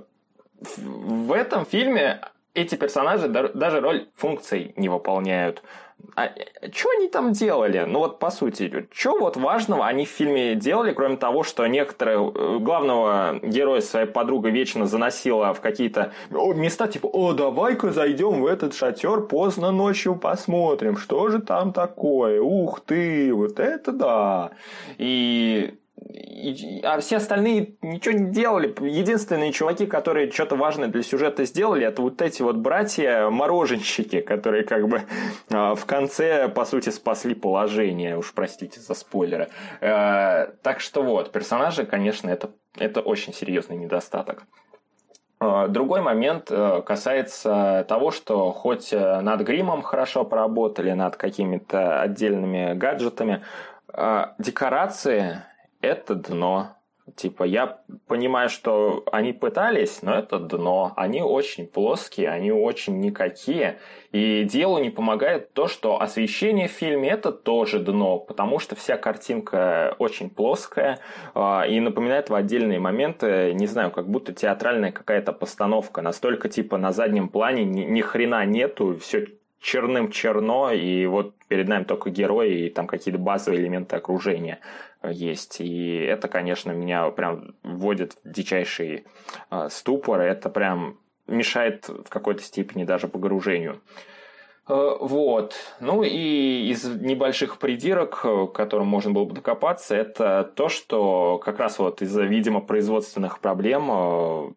в этом фильме эти персонажи даже роль функций не выполняют. А что они там делали? Ну вот по сути, что вот важного они в фильме делали, кроме того, что некоторые э, главного героя своей подруга вечно заносила в какие-то места, типа, о, давай-ка зайдем в этот шатер поздно ночью посмотрим, что же там такое, ух ты, вот это да. И а все остальные ничего не делали. Единственные чуваки, которые что-то важное для сюжета сделали, это вот эти вот братья-мороженщики, которые как бы а, в конце, по сути, спасли положение. Уж простите за спойлеры. Э, так что вот, персонажи, конечно, это, это очень серьезный недостаток. Э, другой момент э, касается того, что хоть над гримом хорошо поработали, над какими-то отдельными гаджетами, декорации это дно. Типа, я понимаю, что они пытались, но это дно. Они очень плоские, они очень никакие. И делу не помогает то, что освещение в фильме это тоже дно, потому что вся картинка очень плоская а, и напоминает в отдельные моменты, не знаю, как будто театральная какая-то постановка. Настолько типа на заднем плане ни, ни хрена нету, все черным черно, и вот перед нами только герои и там какие-то базовые элементы окружения есть. И это, конечно, меня прям вводит в дичайший э, ступор. Это прям мешает в какой-то степени даже погружению. Э, вот. Ну и из небольших придирок, к которым можно было бы докопаться, это то, что как раз вот из-за, видимо, производственных проблем э.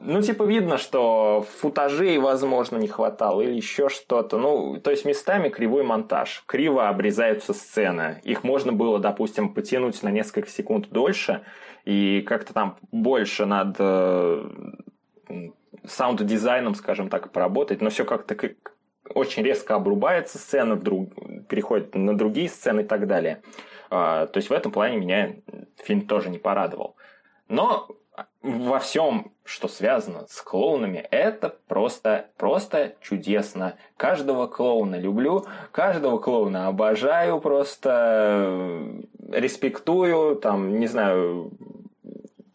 Ну, типа, видно, что футажей, возможно, не хватало или еще что-то. Ну, то есть местами кривой монтаж. Криво обрезаются сцены. Их можно было, допустим, потянуть на несколько секунд дольше и как-то там больше над э, саунд-дизайном, скажем так, поработать, но все как-то очень резко обрубается сцена, вдруг переходит на другие сцены и так далее. А, то есть в этом плане меня фильм тоже не порадовал. Но во всем, что связано с клоунами, это просто, просто чудесно. Каждого клоуна люблю, каждого клоуна обожаю, просто э, респектую, там, не знаю,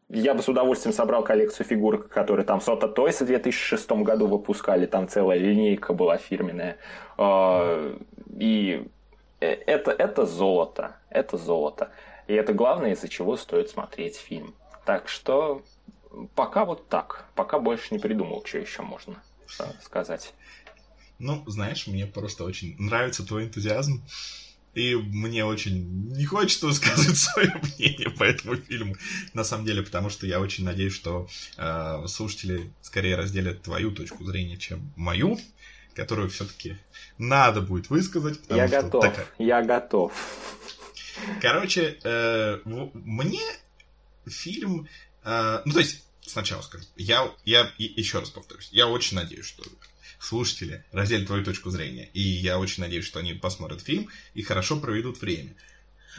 я бы с удовольствием собрал коллекцию фигурок, которые там Сота Тойс в 2006 году выпускали, там целая линейка была фирменная. А, и э, это, это золото, это золото. И это главное, из-за чего стоит смотреть фильм. Так что пока вот так. Пока больше не придумал, что еще можно э, сказать. Ну, знаешь, мне просто очень нравится твой энтузиазм. И мне очень не хочется высказывать (laughs) свое мнение по этому фильму, на самом деле, потому что я очень надеюсь, что э, слушатели скорее разделят твою точку зрения, чем мою, которую все-таки надо будет высказать. Я готов, такая... я готов. Короче, э, мне фильм... Э, ну, то есть, сначала скажу. Я, я еще раз повторюсь. Я очень надеюсь, что слушатели разделят твою точку зрения. И я очень надеюсь, что они посмотрят фильм и хорошо проведут время.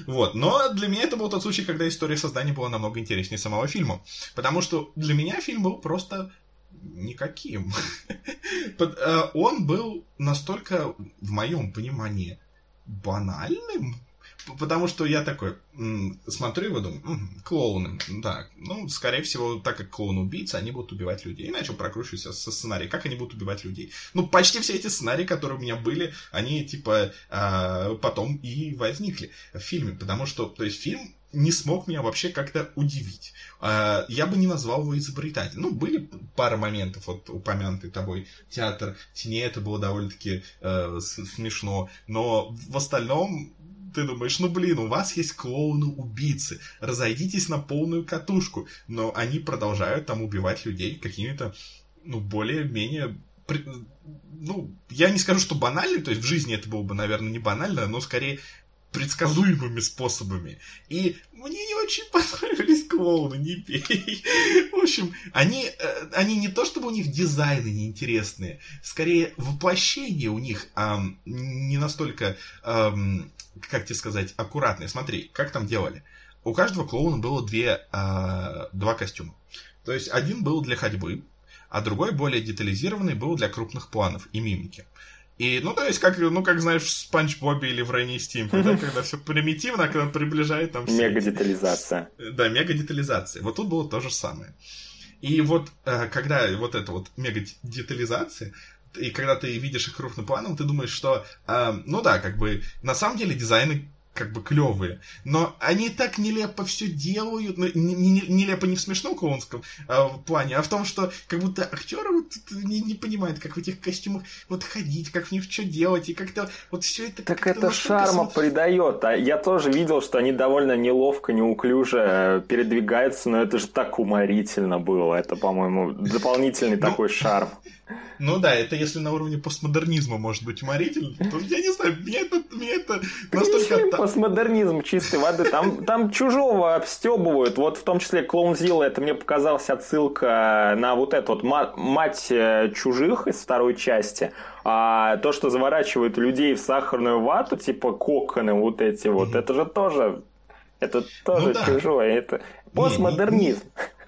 Вот. Но для меня это был тот случай, когда история создания была намного интереснее самого фильма. Потому что для меня фильм был просто никаким. (laughs) Э, он был настолько, в моем понимании, банальным, Потому что я такой смотрю его, думаю, клоуны, так, ну, скорее всего, так как клоун убийца, они будут убивать людей. И начал прокручивать со сценарий, как они будут убивать людей. Ну, почти все эти сценарии, которые у меня были, они, типа, а, потом и возникли в фильме. Потому что, то есть, фильм не смог меня вообще как-то удивить. А, я бы не назвал его изобретателем. Ну, были пара моментов, вот упомянутый тобой театр теней, это было довольно-таки э, смешно, но в остальном ты думаешь, ну блин, у вас есть клоуны-убийцы, разойдитесь на полную катушку, но они продолжают там убивать людей какими-то, ну, более-менее ну, я не скажу, что банально, то есть в жизни это было бы, наверное, не банально, но скорее предсказуемыми способами. И мне не очень (laughs) понравились клоуны, не пей. В общем, они, э, они не то чтобы у них дизайны неинтересные, скорее воплощение у них эм, не настолько, эм, как тебе сказать, аккуратные. Смотри, как там делали. У каждого клоуна было две, э, два костюма. То есть один был для ходьбы, а другой более детализированный был для крупных планов и мимики. И, ну, то есть, как, ну, как знаешь, в Спанч Бобе или в Рейни Стимпе, да, когда все примитивно, а когда он приближает там... Мега-детализация. Да, мега-детализация. Вот тут было то же самое. И вот, э, когда вот эта вот мега-детализация, и когда ты видишь их крупным планом, ты думаешь, что, э, ну да, как бы, на самом деле дизайны как бы клевые, но они так нелепо все делают, ну, не, не, нелепо не в смешном клоунском а, плане, а в том, что как будто актеры вот не, не понимают, как в этих костюмах вот ходить, как в них что делать, и как-то вот все это... Так это шарма смотри... придает, а я тоже видел, что они довольно неловко, неуклюже э, передвигаются, но это же так уморительно было, это, по-моему, дополнительный ну, такой шарм. Ну да, это если на уровне постмодернизма может быть уморительно, то я не знаю, меня это, меня это настолько... постмодернизм чистой воды, там, там чужого обстебывают, вот в том числе Клоун Зилла, это мне показалась отсылка на вот эту вот мать э, чужих из второй части, а то, что заворачивают людей в сахарную вату, типа коконы вот эти вот, mm-hmm. это же тоже, это тоже ну, да. чужое, это постмодернизм. Не, не, не,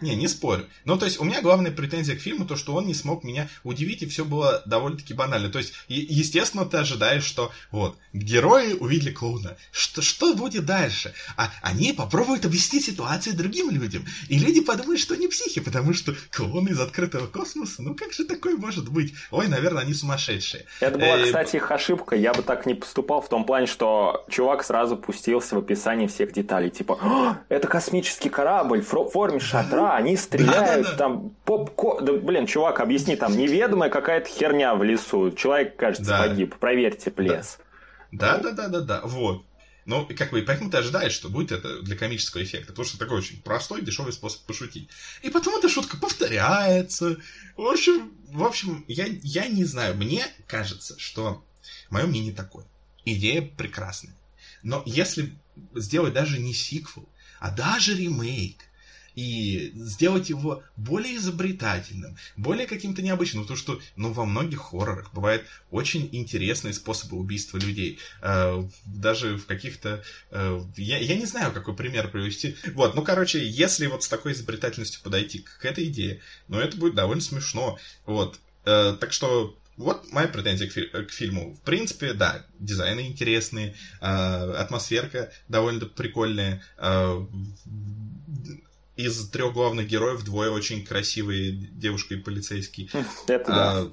не спорю. Ну, то есть, у меня главная претензия к фильму, то, что он не смог меня удивить, и все было довольно-таки банально. То есть, естественно, ты ожидаешь, что вот, герои увидели клоуна. Что, что будет дальше? А они попробуют объяснить ситуацию другим людям. И люди подумают, что они психи, потому что клоуны из открытого космоса, ну как же такое может быть? Ой, наверное, они сумасшедшие. Это была, э, кстати, их ошибка. Я бы так не поступал в том плане, что чувак сразу пустился в описание всех деталей. Типа, это космический корабль форме шатра, они стреляют, там поп Да, блин, чувак, объясни, там неведомая какая-то херня в лесу. Человек, кажется, да. погиб. Проверьте плес. Да, да, да, да, да, вот. Ну, как бы, поэтому ты ожидаешь, что будет это для комического эффекта, потому что такой очень простой, дешевый способ пошутить. И потом эта шутка повторяется. В общем, в общем, я, я не знаю, мне кажется, что мое мнение такое. Идея прекрасная. Но если сделать даже не сиквел, а даже ремейк, и сделать его более изобретательным, более каким-то необычным, потому что, ну, во многих хоррорах бывают очень интересные способы убийства людей, э, даже в каких-то, э, я, я не знаю, какой пример привести, вот, ну, короче, если вот с такой изобретательностью подойти к этой идее, ну, это будет довольно смешно, вот, э, так что вот моя претензия к, фи- к фильму. В принципе, да, дизайны интересные, э, атмосферка довольно прикольная, э, из трех главных героев двое очень красивые, девушка и полицейский. Это да. А,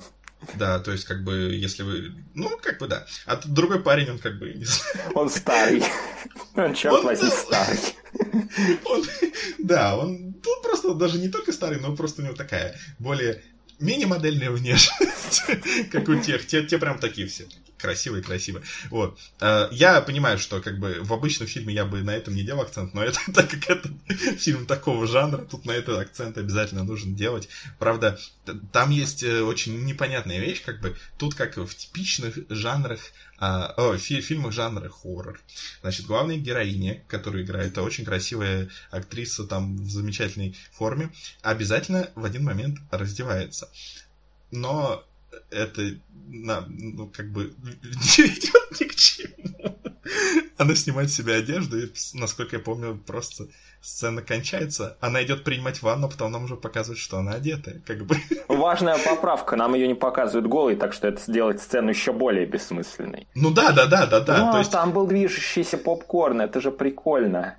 да, то есть, как бы, если вы... Ну, как бы, да. А другой парень, он как бы... Не знаю. Он старый. Он, черт возьми, старый. Он, да, он, он просто даже не только старый, но просто у него такая более мини-модельная внешность, (laughs) как у тех. Те, те прям такие все красивые, красивые. Вот. Э, я понимаю, что как бы в обычном фильме я бы на этом не делал акцент, но (laughs) это, так как это фильм такого жанра, тут на этот акцент обязательно нужно делать. Правда, там есть э, очень непонятная вещь, как бы тут как в типичных жанрах а, о, фи фильмах жанра хоррор. Значит, главная героиня, которая играет, это очень красивая актриса там в замечательной форме, обязательно в один момент раздевается. Но это на, ну, как бы (laughs) не ведет ни к чему. она снимает с себя одежду, и, насколько я помню, просто сцена кончается, она идет принимать ванну, а потом нам уже показывают, что она одетая, как бы. Важная поправка, нам ее не показывают голой, так что это сделает сцену еще более бессмысленной. Ну да, да, да, да, да. Ну, есть... там был движущийся попкорн, это же прикольно.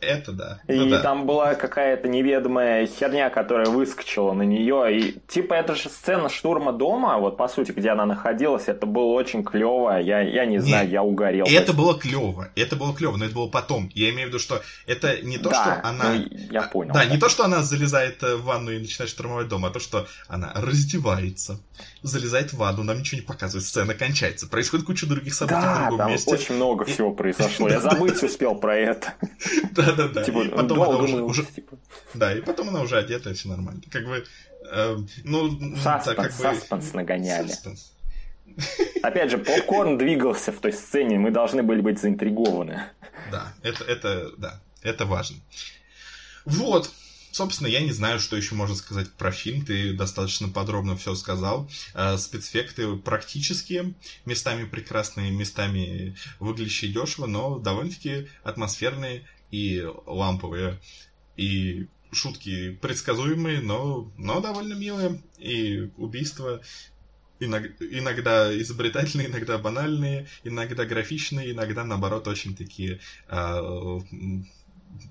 Это да. И ну, да. там была какая-то неведомая херня, которая выскочила на нее. И типа это же сцена штурма дома, вот по сути, где она находилась, это было очень клево. Я, я не знаю, Нет, я угорел. Это было клево. Это было клево, но это было потом. Я имею в виду, что это не то, да, что она. Ну, я понял. Да, не то, что она залезает в ванну и начинает штурмовать дом, а то, что она раздевается, залезает в ванну, нам ничего не показывает, сцена кончается. Происходит куча других событий да, в другом там месте. Очень много всего произошло. Я (laughs) забыть успел про это. Да, да, да. Типа, потом она уже. Типа. Да, и потом она уже одета, и все нормально. Как бы, э, ну... Саспенс, нагоняли. Опять же, попкорн двигался в той сцене, мы должны были быть заинтригованы. Да, это, это, да, это важно. Вот, собственно, я не знаю, что еще можно сказать про фильм. Ты достаточно подробно все сказал. Э, спецэффекты практические, местами прекрасные, местами выглядящие дешево, но довольно-таки атмосферные и ламповые. И шутки предсказуемые, но, но довольно милые. И убийства иногда изобретательные, иногда банальные, иногда графичные, иногда, наоборот, очень такие э,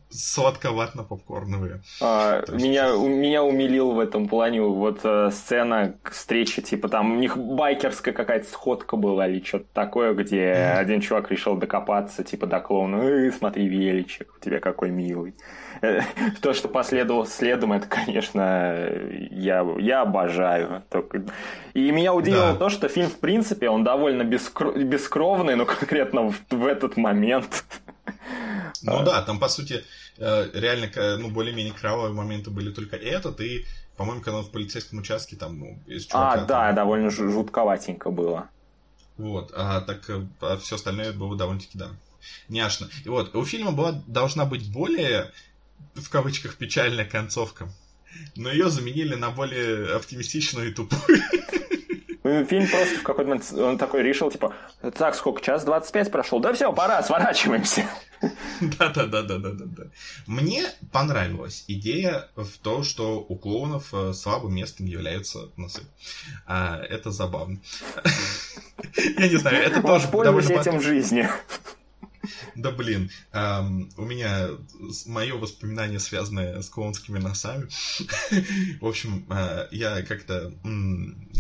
сладковатно-попкорновые. А, есть... меня, меня умилил в этом плане вот э, сцена встречи, типа там у них байкерская какая-то сходка была или что-то такое, где mm-hmm. один чувак решил докопаться, типа до клоуна, э, смотри, величик, у тебя какой милый. Э, (laughs) то, что последовало следом, это, конечно, я, я обожаю. И меня удивило да. то, что фильм, в принципе, он довольно бескро... бескровный, но конкретно в, в этот момент (laughs) ну да, там, по сути, э, реально, ну, более-менее кровавые моменты были только этот, и, по-моему, когда он в полицейском участке, там, ну, из чувака... А, да, там... довольно жутковатенько было. Вот, а так э, а все остальное было довольно-таки, да, няшно. И вот, у фильма была, должна быть более, в кавычках, печальная концовка, но ее заменили на более оптимистичную и тупую. Ну, фильм просто в какой-то момент он такой решил, типа, так, сколько, час 25 прошел? Да все, пора, сворачиваемся. Да-да-да-да-да-да. Мне понравилась идея в том, что у клоунов э, слабым местом являются носы. А, это забавно. (laughs) Я не знаю, это тоже довольно... этим в жизни. Да блин, у меня мое воспоминание связанное с клоунскими носами. (laughs) В общем, э, я как-то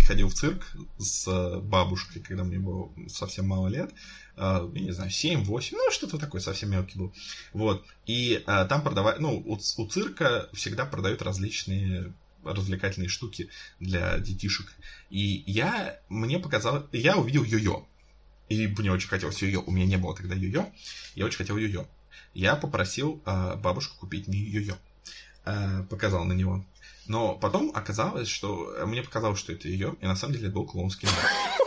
ходил в цирк с бабушкой, когда мне было совсем мало лет. Э, я не знаю, 7-8, ну что-то такое, совсем мелкий был. Вот. И э, там продавали, ну, у, у цирка всегда продают различные развлекательные штуки для детишек. И я, мне показалось, я увидел йо-йо. И мне очень хотелось йо-йо. У меня не было тогда йо-йо. Я очень хотел йо-йо. Я попросил э, бабушку купить мне йо-йо. Э, показал на него. Но потом оказалось, что мне показалось, что это ее, и на самом деле это был клоунский нож.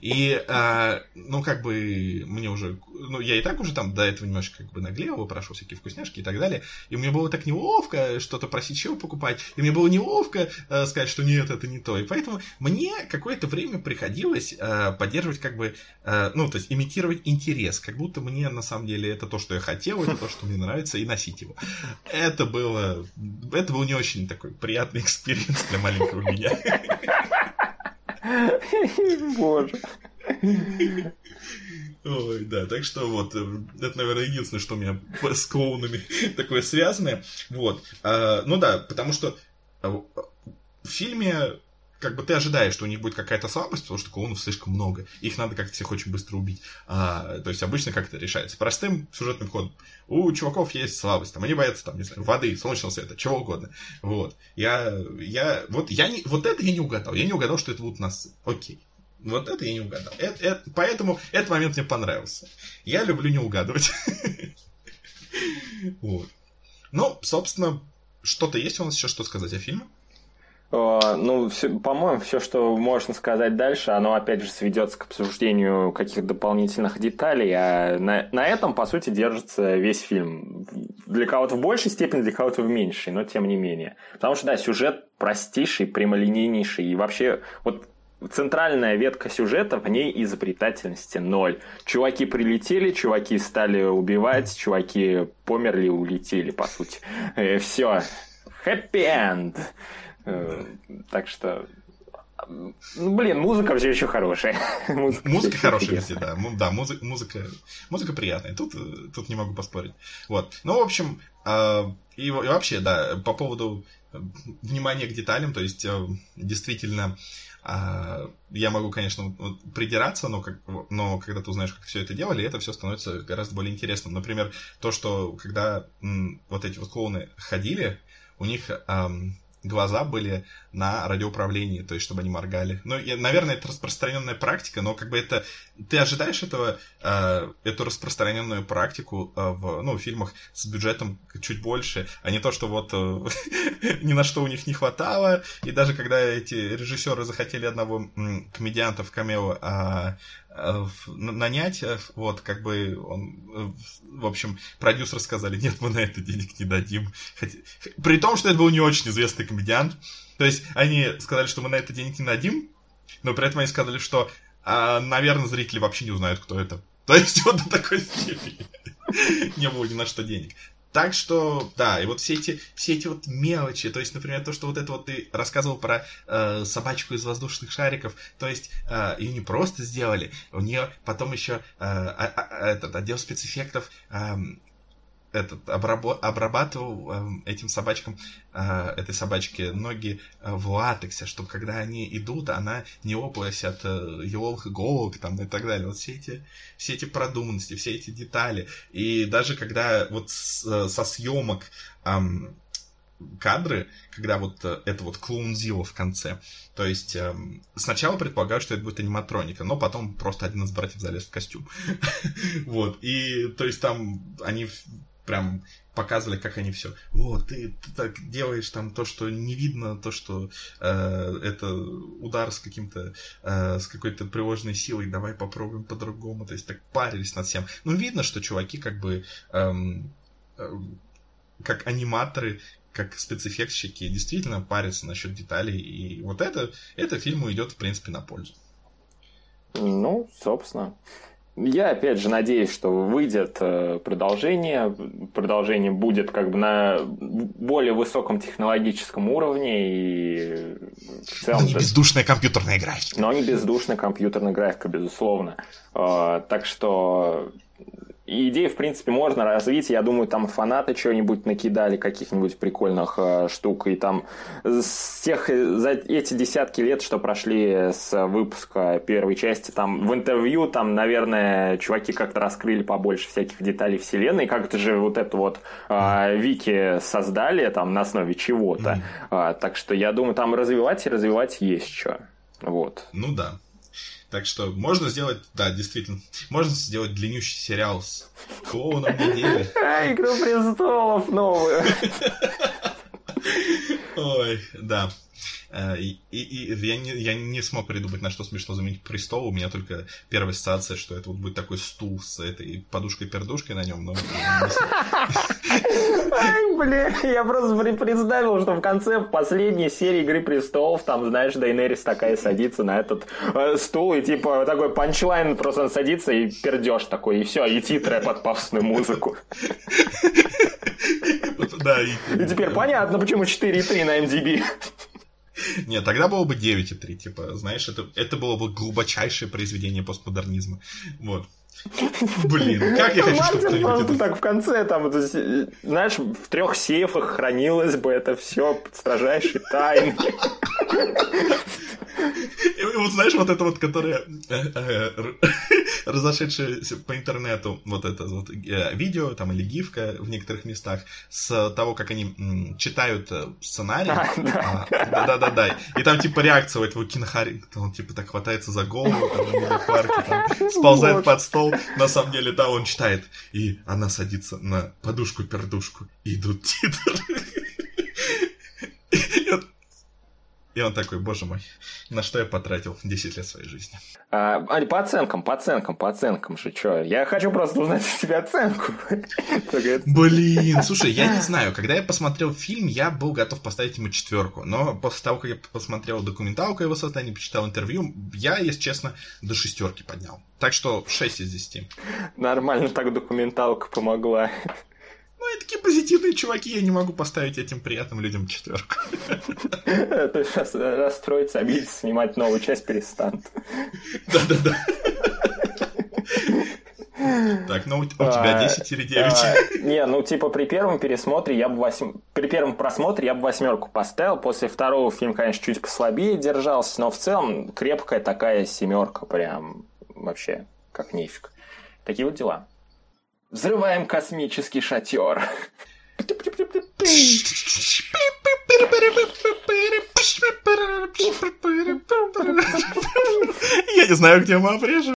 И, э, ну, как бы, мне уже, ну, я и так уже там до этого немножко как бы наглел, выпрашивал всякие вкусняшки и так далее. И мне было так неловко что-то просить чего покупать. И мне было неловко э, сказать, что нет, это не то. И поэтому мне какое-то время приходилось э, поддерживать как бы, э, ну, то есть имитировать интерес. Как будто мне на самом деле это то, что я хотел, это то, что мне нравится, и носить его. Это было, это был не очень такой приятный experience для маленького меня. (laughs) Боже. Ой, да, так что вот, э, это, наверное, единственное, что у меня (laughs) с клоунами такое связанное. Вот. А, ну да, потому что а, в фильме как бы ты ожидаешь, что у них будет какая-то слабость, потому что клоунов слишком много. Их надо как-то всех очень быстро убить. А, то есть обычно как это решается? Простым сюжетным ходом. У чуваков есть слабость. Там, они боятся, там, не знаю, воды, солнечного света, чего угодно. Вот. Я, я, вот, я не, вот это я не угадал. Я не угадал, что это будут нас. Окей. Вот это я не угадал. Это, это, поэтому этот момент мне понравился. Я люблю не угадывать. (laughs) Вот. Ну, собственно, что-то есть у нас еще что сказать о фильме? Э, ну, по-моему, все, что можно сказать дальше, оно опять же сведется к обсуждению каких-то дополнительных деталей, а на, на этом, по сути, держится весь фильм. Для кого-то в большей степени, для кого-то в меньшей, но тем не менее. Потому что, да, сюжет простейший, прямолинейнейший, и вообще, вот центральная ветка сюжета, в ней изобретательности ноль. Чуваки прилетели, чуваки стали убивать, чуваки померли, улетели, по сути. Э, все. Э, так что ну, блин, музыка все еще хорошая. (laughs) музыка, музыка хорошая везде, да. Да, музыка, музыка, музыка приятная. Тут, тут не могу поспорить. Вот. Ну, в общем, э, и, и вообще, да, по поводу внимания к деталям, то есть э, действительно э, я могу, конечно, придираться, но, как, но когда ты узнаешь, как все это делали, это все становится гораздо более интересным. Например, то, что когда м, вот эти вот клоуны ходили, у них глаза были на радиоуправлении, то есть чтобы они моргали. Ну, и, наверное, это распространенная практика, но как бы это... Ты ожидаешь этого, э, эту распространенную практику э, в ну, в фильмах с бюджетом чуть больше, а не то, что вот э, (laughs) ни на что у них не хватало, и даже когда эти режиссеры захотели одного комедианта в камео э, Э, нанять, э, вот, как бы он, э, в общем, продюсеры сказали, нет, мы на это денег не дадим. Хотя, при том, что это был не очень известный комедиант. То есть они сказали, что мы на это денег не дадим, но при этом они сказали, что, а, наверное, зрители вообще не узнают, кто это. (laughs) То есть вот до такой степени (laughs) не было ни на что денег. Так что, да, и вот все эти, все эти вот мелочи, то есть, например, то, что вот это вот ты рассказывал про э, собачку из воздушных шариков, то есть э, ее не просто сделали, у нее потом еще э, а, а, этот отдел спецэффектов э, этот, обрабо- обрабатывал э, этим собачкам, э, этой собачке ноги э, в латексе, чтобы когда они идут, она не лопалась от э, еловых иголок там, и так далее. Вот все эти, все эти продуманности, все эти детали. И даже когда вот э, со съемок кадры, когда вот это вот клоунзило в конце. То есть э, сначала предполагаю, что это будет аниматроника, но потом просто один из братьев залез в костюм. (laughs) Вот. И то есть там они прям показывали, как они все. Вот, ты, ты так делаешь там то, что не видно, то, что э, это удар с каким-то, э, с какой-то приложенной силой, давай попробуем по-другому. То есть так парились над всем. Ну, видно, что чуваки как бы эм, э, как аниматоры, как спецэффектщики действительно парятся насчет деталей. И вот это, это фильму идет, в принципе, на пользу. Ну, собственно. Я, опять же, надеюсь, что выйдет э, продолжение. Продолжение будет как бы на более высоком технологическом уровне и в целом... Но не бездушная компьютерная графика. Но не бездушная компьютерная графика, безусловно. Э, так что и в принципе, можно развить. Я думаю, там фанаты что-нибудь накидали, каких-нибудь прикольных э, штук. И там с тех, э, за эти десятки лет, что прошли с выпуска первой части, там в интервью, там, наверное, чуваки как-то раскрыли побольше всяких деталей вселенной. Как-то же вот это вот э, Вики создали там на основе чего-то. Mm. Э, так что я думаю, там развивать и развивать есть что. Вот. Ну да. Так что можно сделать, да, действительно, (laughs) можно сделать длиннющий сериал с клоуном недели. (laughs) Игру престолов новую. (laughs) Ой, да. Э, и, и, и я, не, я не смог придумать, на что смешно заменить престол. У меня только первая ассоциация, что это вот будет такой стул с этой подушкой-пердушкой на нем. Но... Бля, я просто представил, что в конце, последней серии Игры Престолов, там, знаешь, Дейнерис такая садится на этот э, стул, и типа такой панчлайн просто садится и пердеж такой, и все, и титры под пафосную музыку. Да, и... и теперь понятно, почему 4,3 на MDB. Нет, тогда было бы 9,3, типа, знаешь, это, это было бы глубочайшее произведение постмодернизма. Вот. Блин, как я хочу, чтобы кто-нибудь просто так в конце там, знаешь, в трех сейфах хранилось бы это все под строжайшей тайной. И вот знаешь, вот это вот, которое э, э, (laughs) разошедшееся по интернету, вот это вот э, видео там или гифка в некоторых местах с того, как они читают сценарий. А, Да-да-да. И там типа реакция у этого кинохари, он типа так хватается за голову, там, сползает под стол. На самом деле, да, он читает. И она садится на подушку-пердушку. И идут титры. (laughs) И он такой, боже мой, на что я потратил 10 лет своей жизни. А, Ань, по оценкам, по оценкам, по оценкам же, что? Я хочу просто узнать у тебя оценку. (laughs) Блин, слушай, я не знаю, когда я посмотрел фильм, я был готов поставить ему четверку, но после того, как я посмотрел документалку его создании, почитал интервью, я, если честно, до шестерки поднял. Так что 6 из 10. Нормально так документалка помогла. Ну, и такие позитивные чуваки, я не могу поставить этим приятным людям четверку. (laughs) То есть расстроиться, обидеться, снимать новую часть перестанут. (laughs) Да-да-да. Так, ну у тебя 10 или 9? Не, ну типа при первом пересмотре я бы восьм... При первом просмотре я бы восьмерку поставил. После второго фильм, конечно, чуть послабее держался, но в целом крепкая такая семерка прям вообще как нефиг. Такие вот дела. Взрываем космический шатер. Я не знаю, где мы обрежем.